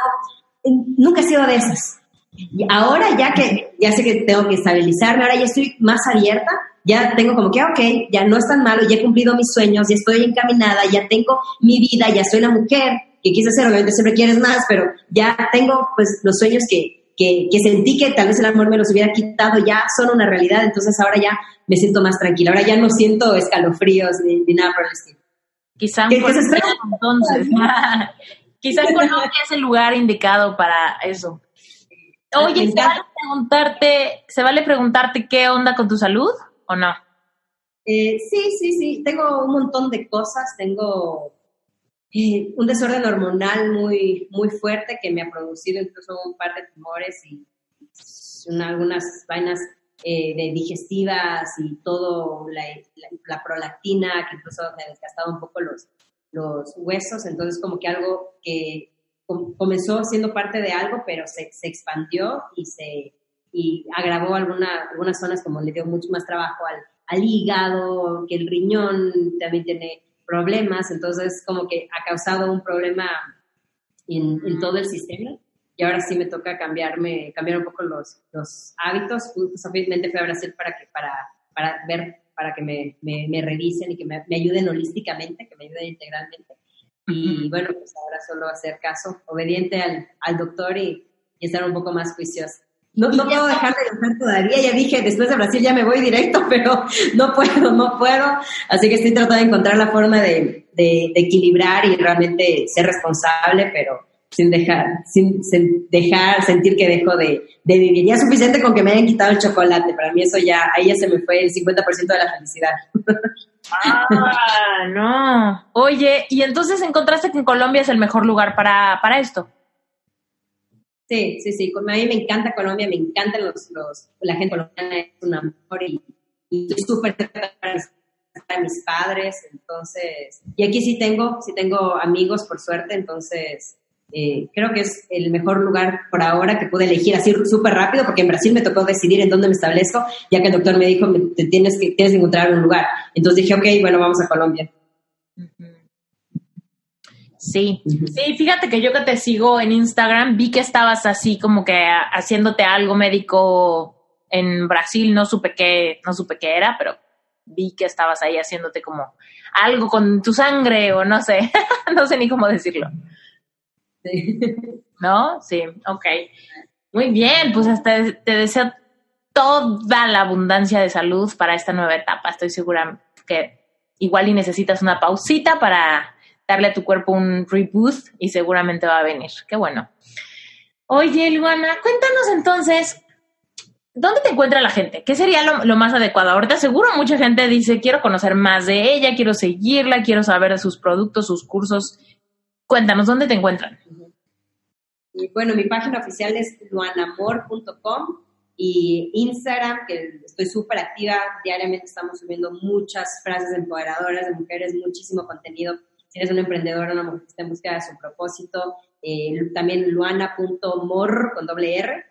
Nunca he sido de esas. Y ahora ya que ya sé que tengo que estabilizarme, ahora ya estoy más abierta, ya tengo como que, ok, ya no es tan malo, ya he cumplido mis sueños, ya estoy encaminada, ya tengo mi vida, ya soy la mujer que quise ser, obviamente siempre quieres más, pero ya tengo pues los sueños que, que, que, sentí que tal vez el amor me los hubiera quitado, ya son una realidad, entonces ahora ya me siento más tranquila, ahora ya no siento escalofríos ni, nada por el estilo. Quizá entonces, [laughs] [laughs] quizá Colombia es el lugar indicado para eso. Oye, ¿se vale preguntarte, ¿se vale preguntarte qué onda con tu salud o no? Eh, sí, sí, sí, tengo un montón de cosas, tengo eh, un desorden hormonal muy, muy fuerte que me ha producido incluso un par de tumores y algunas vainas eh, de digestivas y todo, la, la, prolactina, que incluso me ha desgastado un poco los, los huesos, entonces como que algo que comenzó siendo parte de algo, pero se, se expandió y se y agravó alguna, algunas zonas como le dio mucho más trabajo al, al hígado, que el riñón también tiene problemas, entonces como que ha causado un problema en, todo el sistema y ahora sí me toca cambiarme, cambiar un poco los, los hábitos. Justamente fui a Brasil para, que, para, para ver, para que me, me, revisen y que me, ayuden holísticamente, que me ayuden integralmente. Y bueno, pues ahora solo hacer caso, obediente al, al doctor y, y estar un poco más juiciosa. No, no puedo dejar de viajar todavía, ya dije, después de Brasil ya me voy directo, [laughs] pero no puedo, no puedo. Así que estoy tratando de encontrar la forma de, de, equilibrar y realmente ser responsable, pero sin dejar, sin, dejar sentir que dejo de, de, vivir. Ya es suficiente con que me hayan quitado el chocolate, para mí eso ya, ahí ya se me fue el 50% de la felicidad. [laughs] Ah, no. Oye, y entonces encontraste que en Colombia es el mejor lugar para, para esto. Sí, sí, sí. A mí me encanta Colombia, me encantan los, los la gente colombiana, es un amor y, estoy súper para mis padres, entonces, y aquí sí tengo, sí tengo amigos por suerte, entonces eh, creo que es el mejor lugar por ahora que pude elegir así súper rápido, porque en Brasil me tocó decidir en dónde me establezco, ya que el doctor me dijo, te tienes que, tienes que encontrar un lugar. Entonces dije, ok, bueno, vamos a Colombia. Sí, sí, fíjate que yo que te sigo en Instagram vi que estabas así como que haciéndote algo médico en Brasil, no supe qué, no supe qué era, pero vi que estabas ahí haciéndote como algo con tu sangre o no sé, [laughs] no sé ni cómo decirlo. Sí. [laughs] ¿No? Sí, ok. Muy bien, pues hasta te deseo toda la abundancia de salud para esta nueva etapa. Estoy segura que igual y necesitas una pausita para darle a tu cuerpo un reboot y seguramente va a venir. Qué bueno. Oye, Luana, cuéntanos entonces, ¿dónde te encuentra la gente? ¿Qué sería lo, más adecuado? Ahorita seguro mucha gente dice, quiero conocer más de ella, quiero seguirla, quiero saber sus productos, sus cursos. Cuéntanos, ¿dónde te encuentran? bueno, mi página oficial es luanamor.com y Instagram, que estoy súper activa, diariamente estamos subiendo muchas frases empoderadoras de mujeres, muchísimo contenido eres una emprendedora, una mujer que está en búsqueda de su propósito, eh, también luana.mor con doble R.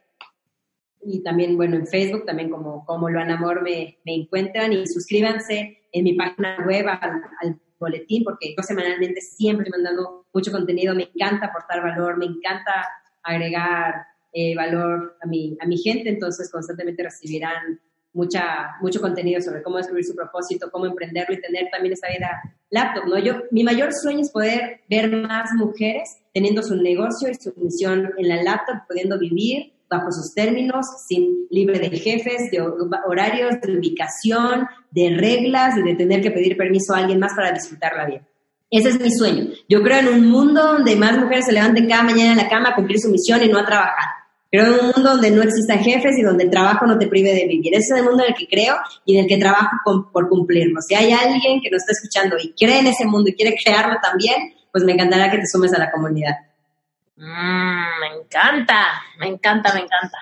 Y también, bueno, en Facebook, también como, como Luana Mor me, me encuentran y suscríbanse en mi página web al, boletín porque yo semanalmente siempre mandando mucho contenido, me encanta aportar valor, me encanta agregar eh, valor a mi, a mi gente, entonces constantemente recibirán mucha, mucho contenido sobre cómo descubrir su propósito, cómo emprenderlo y tener también esa vida laptop, ¿no? Yo, mi mayor sueño es poder ver más mujeres teniendo su negocio y su misión en la laptop, pudiendo vivir bajo sus términos, sin libre de jefes, de horarios, de ubicación, de reglas y de tener que pedir permiso a alguien más para disfrutar la vida. Ese es mi sueño. Yo creo en un mundo donde más mujeres se levanten cada mañana en la cama a cumplir su misión y no a trabajar. Creo en un mundo donde no existan jefes y donde el trabajo no te prive de vivir. Ese es el mundo en el que creo y en el que trabajo por cumplirlo. Si hay alguien que nos está escuchando y cree en ese mundo y quiere crearlo también, pues me encantará que te sumes a la comunidad. Mm, me encanta, me encanta, me encanta.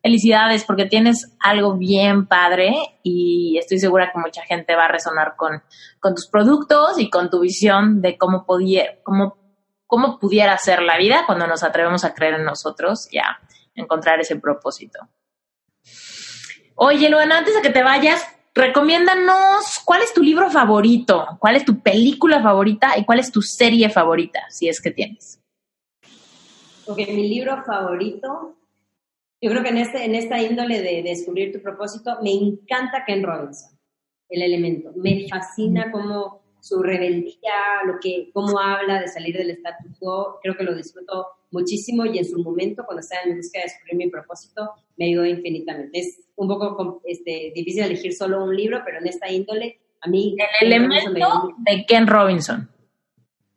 Felicidades porque tienes algo bien padre y estoy segura que mucha gente va a resonar con, con tus productos y con tu visión de cómo, podía, cómo, cómo pudiera ser la vida cuando nos atrevemos a creer en nosotros. Ya, encontrar ese propósito. Oye, Luana, antes de que te vayas, recomiéndanos cuál es tu libro favorito, cuál es tu película favorita y cuál es tu serie favorita, si es que tienes. Ok, mi libro favorito, yo creo que en, este, en esta índole de, descubrir tu propósito, me encanta Ken Robinson, el elemento. Me fascina cómo, su rebeldía, lo que, cómo habla de salir del status quo, creo que lo disfruto muchísimo y en su momento, cuando estaba en busca de descubrir mi propósito, me ayudó infinitamente. Es un poco este, difícil elegir solo un libro, pero en esta índole, a mí... El elemento de Ken Robinson.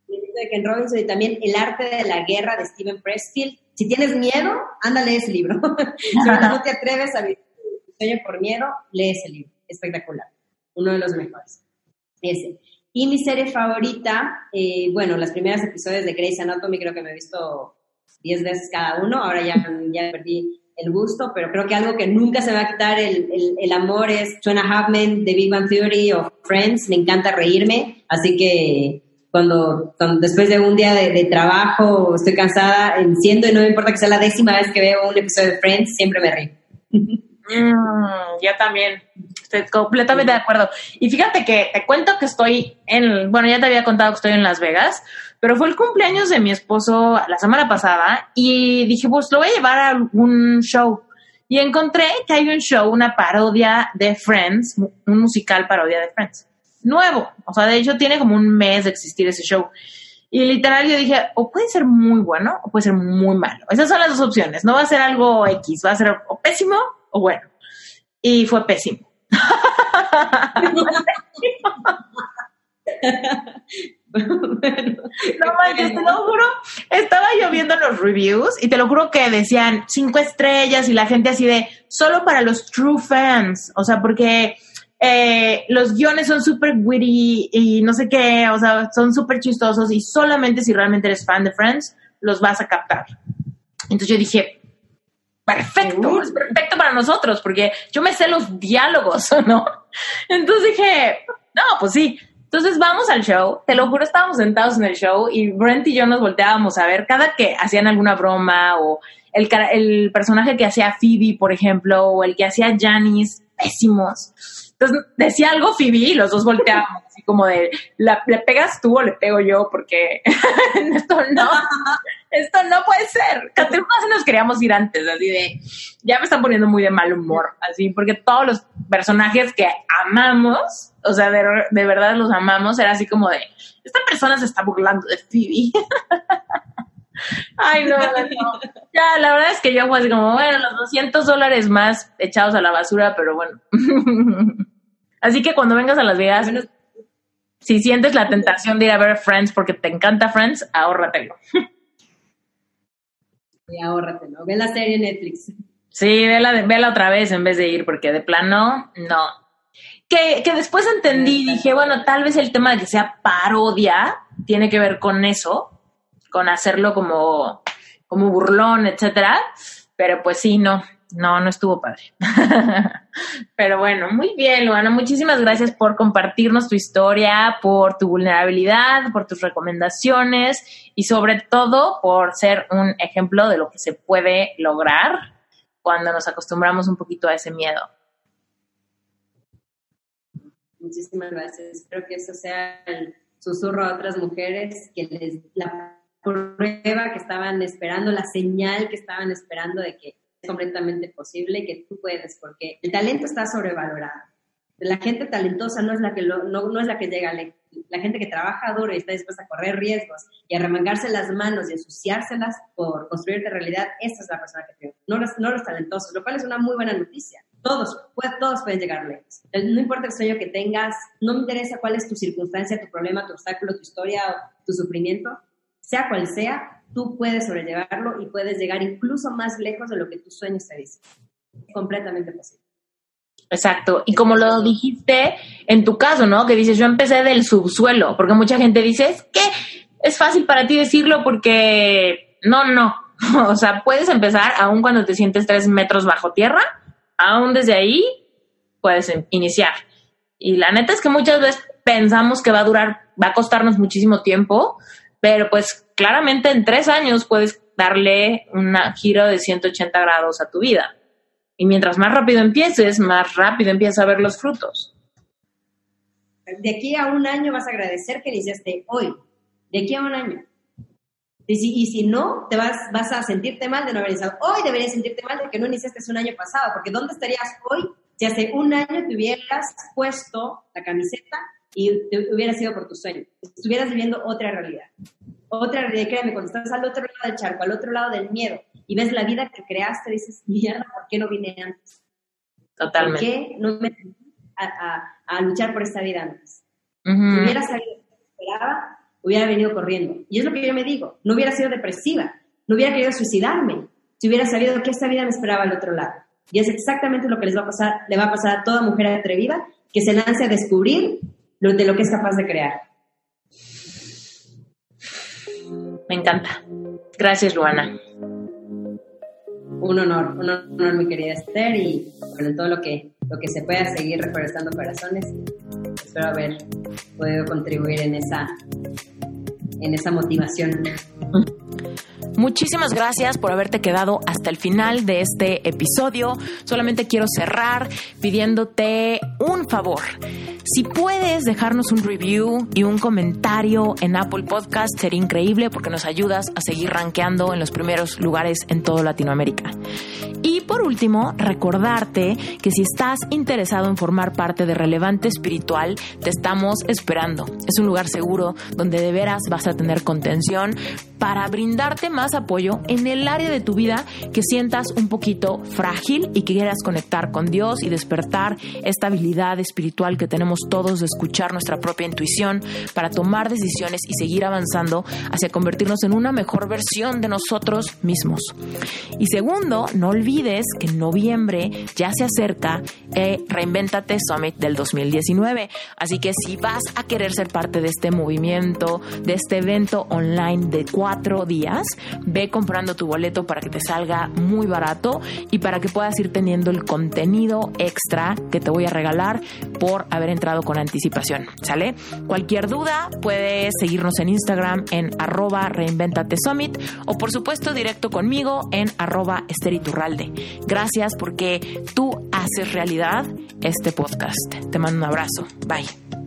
El elemento de Ken Robinson y también El arte de la guerra de Steven Pressfield. Si tienes miedo, anda, lee ese libro. [laughs] si no te atreves a vivir tu sueño por miedo, lee ese libro. Espectacular. Uno de los mejores. Ese. Y mi serie favorita, eh, bueno, las primeras episodios de Grey's Anatomy creo que me he visto 10 veces cada uno, ahora ya, ya perdí el gusto, pero creo que algo que nunca se va a quitar el, el, amor es Two and a Half Men, The Big Bang Theory o Friends, me encanta reírme, así que cuando, después de un día de, trabajo estoy cansada, enciendo y no me importa que sea la décima vez que veo un episodio de Friends, siempre me río. [laughs] Mm, yo también, estoy completamente de acuerdo. Y fíjate que te cuento que estoy en, bueno, ya te había contado que estoy en Las Vegas, pero fue el cumpleaños de mi esposo la semana pasada y dije, pues lo voy a llevar a algún show. Y encontré que hay un show, una parodia de Friends, un musical parodia de Friends. Nuevo. O sea, de hecho tiene como un mes de existir ese show. Y literal yo dije, o puede ser muy bueno o puede ser muy malo. Esas son las dos opciones. No va a ser algo X, va a ser o pésimo o bueno. Y fue pésimo. No manches, te lo juro, estaba yo viendo los reviews y te lo juro que decían cinco estrellas y la gente así de solo para los true fans, o sea, porque eh, los guiones son súper witty y no sé qué, o sea, son súper chistosos y solamente si realmente eres fan de Friends los vas a captar. Entonces yo dije, perfecto, es perfecto para nosotros, porque yo me sé los diálogos, [laughs] ¿no? Entonces dije, no, pues sí. Entonces vamos al show, te lo juro, estábamos sentados en el show y Brent y yo nos volteábamos a ver cada que hacían alguna broma o el, el personaje que hacía Phoebe, por ejemplo, o el que hacía Janice, pésimos. Entonces decía algo Phoebe y los dos volteábamos, como de, ¿le pegas tú o le pego yo? Porque [laughs] esto no, esto no puede ser. Caterina [laughs] nos queríamos ir antes, así de, ya me están poniendo muy de mal humor, así, porque todos los personajes que amamos, o sea, de, de verdad los amamos, era así como de, esta persona se está burlando de Phoebe. [laughs] Ay, no, no, Ya, la verdad es que yo fue así como, bueno, los 200 dólares más echados a la basura, pero bueno. Así que cuando vengas a Las Vegas, si sientes la tentación de ir a ver Friends porque te encanta Friends, ahórratelo. [laughs] Sí, ahórratelo. Ve la serie en Netflix. Sí, vela, vela otra vez en vez de ir, porque de plano, no. Que, que después entendí, dije, bueno, tal vez el tema de que sea parodia tiene que ver con eso, con hacerlo como, como burlón, etcétera. Pero pues sí, no, no, no estuvo padre. [laughs] Pero bueno, muy bien, Luana. Muchísimas gracias por compartirnos tu historia, por tu vulnerabilidad, por tus recomendaciones y sobre todo por ser un ejemplo de lo que se puede lograr cuando nos acostumbramos un poquito a ese miedo. Muchísimas gracias. Espero que eso sea el susurro a otras mujeres, que les la prueba que estaban esperando, la señal que estaban esperando de que completamente posible que tú puedes, porque el talento está sobrevalorado. La gente talentosa no es la que, no, no, es la que llega lejos. La gente que trabaja duro y está dispuesta a correr riesgos y a remangarse las manos y ensuciárselas por construirte realidad, esa es la persona que triunfa, no los, no los talentosos, lo cual es una muy buena noticia. Todos, todos pueden llegar lejos. No importa el sueño que tengas, no me interesa cuál es tu circunstancia, tu problema, tu obstáculo, tu historia, tu sufrimiento, sea cual sea, tú puedes sobrellevarlo y puedes llegar incluso más lejos de lo que tus sueños te dicen. Completamente posible. Exacto. Y como lo dijiste en tu caso, ¿no? Que dices, yo empecé del subsuelo, porque mucha gente dice, es que es fácil para ti decirlo porque no, no. [laughs] o sea, puedes empezar aún cuando te sientes tres metros bajo tierra, aún desde ahí puedes iniciar. Y la neta es que muchas veces pensamos que va a durar, va a costarnos muchísimo tiempo, pero pues claramente en tres años puedes darle un giro de 180 grados a tu vida. Y mientras más rápido empieces, más rápido empiezas a ver los frutos. De aquí a un año vas a agradecer que iniciaste hoy. De aquí a un año. Y si, y si no, te vas, vas a sentirte mal de no haber iniciado. Hoy deberías sentirte mal de que no iniciaste un año pasado, porque ¿dónde estarías hoy si hace un año te hubieras puesto la camiseta y hubiera sido por tu sueño. Estuvieras viviendo otra realidad. Otra realidad, créeme, cuando estás al otro lado del charco, al otro lado del miedo, y ves la vida que creaste, dices, mierda, ¿por qué no vine antes? Totalmente. ¿Por qué no me a, a, luchar por esta vida antes? Si hubiera sabido lo que esperaba, hubiera venido corriendo. Y es lo que yo me digo, no hubiera sido depresiva, no hubiera querido suicidarme, si hubiera sabido que esta vida me esperaba al otro lado. Y es exactamente lo que les va a pasar, le va a pasar a toda mujer atrevida que se lance a descubrir lo, de lo que es capaz de crear. Me encanta. Gracias, Luana. Un honor, un honor, mi querida Esther, y bueno, todo lo que, lo que se pueda seguir reforestando corazones. Espero haber podido contribuir en esa, en esa motivación. Muchísimas gracias por haberte quedado hasta el final de este episodio. Solamente quiero cerrar pidiéndote un favor. Si puedes dejarnos un review y un comentario en Apple Podcast, sería increíble porque nos ayudas a seguir rankeando en los primeros lugares en toda Latinoamérica. Y por último, recordarte que si estás interesado en formar parte de Relevante Espiritual, te estamos esperando. Es un lugar seguro donde de veras vas a tener contención para brindarte más apoyo en el área de tu vida que sientas un poquito frágil y que quieras conectar con Dios y despertar esta habilidad espiritual que tenemos todos de escuchar nuestra propia intuición para tomar decisiones y seguir avanzando hacia convertirnos en una mejor versión de nosotros mismos. Y segundo, no olvides que en noviembre ya se acerca el Reinventate Summit del 2019. Así que si vas a querer ser parte de este movimiento, de este evento online de cuatro días, ve comprando tu boleto para que te salga muy barato y para que puedas ir teniendo el contenido extra que te voy a regalar por haber con anticipación. ¿Sale? Cualquier duda puedes seguirnos en Instagram en arroba reinventate summit o por supuesto directo conmigo en arroba esteriturralde. Gracias porque tú haces realidad este podcast. Te mando un abrazo. Bye.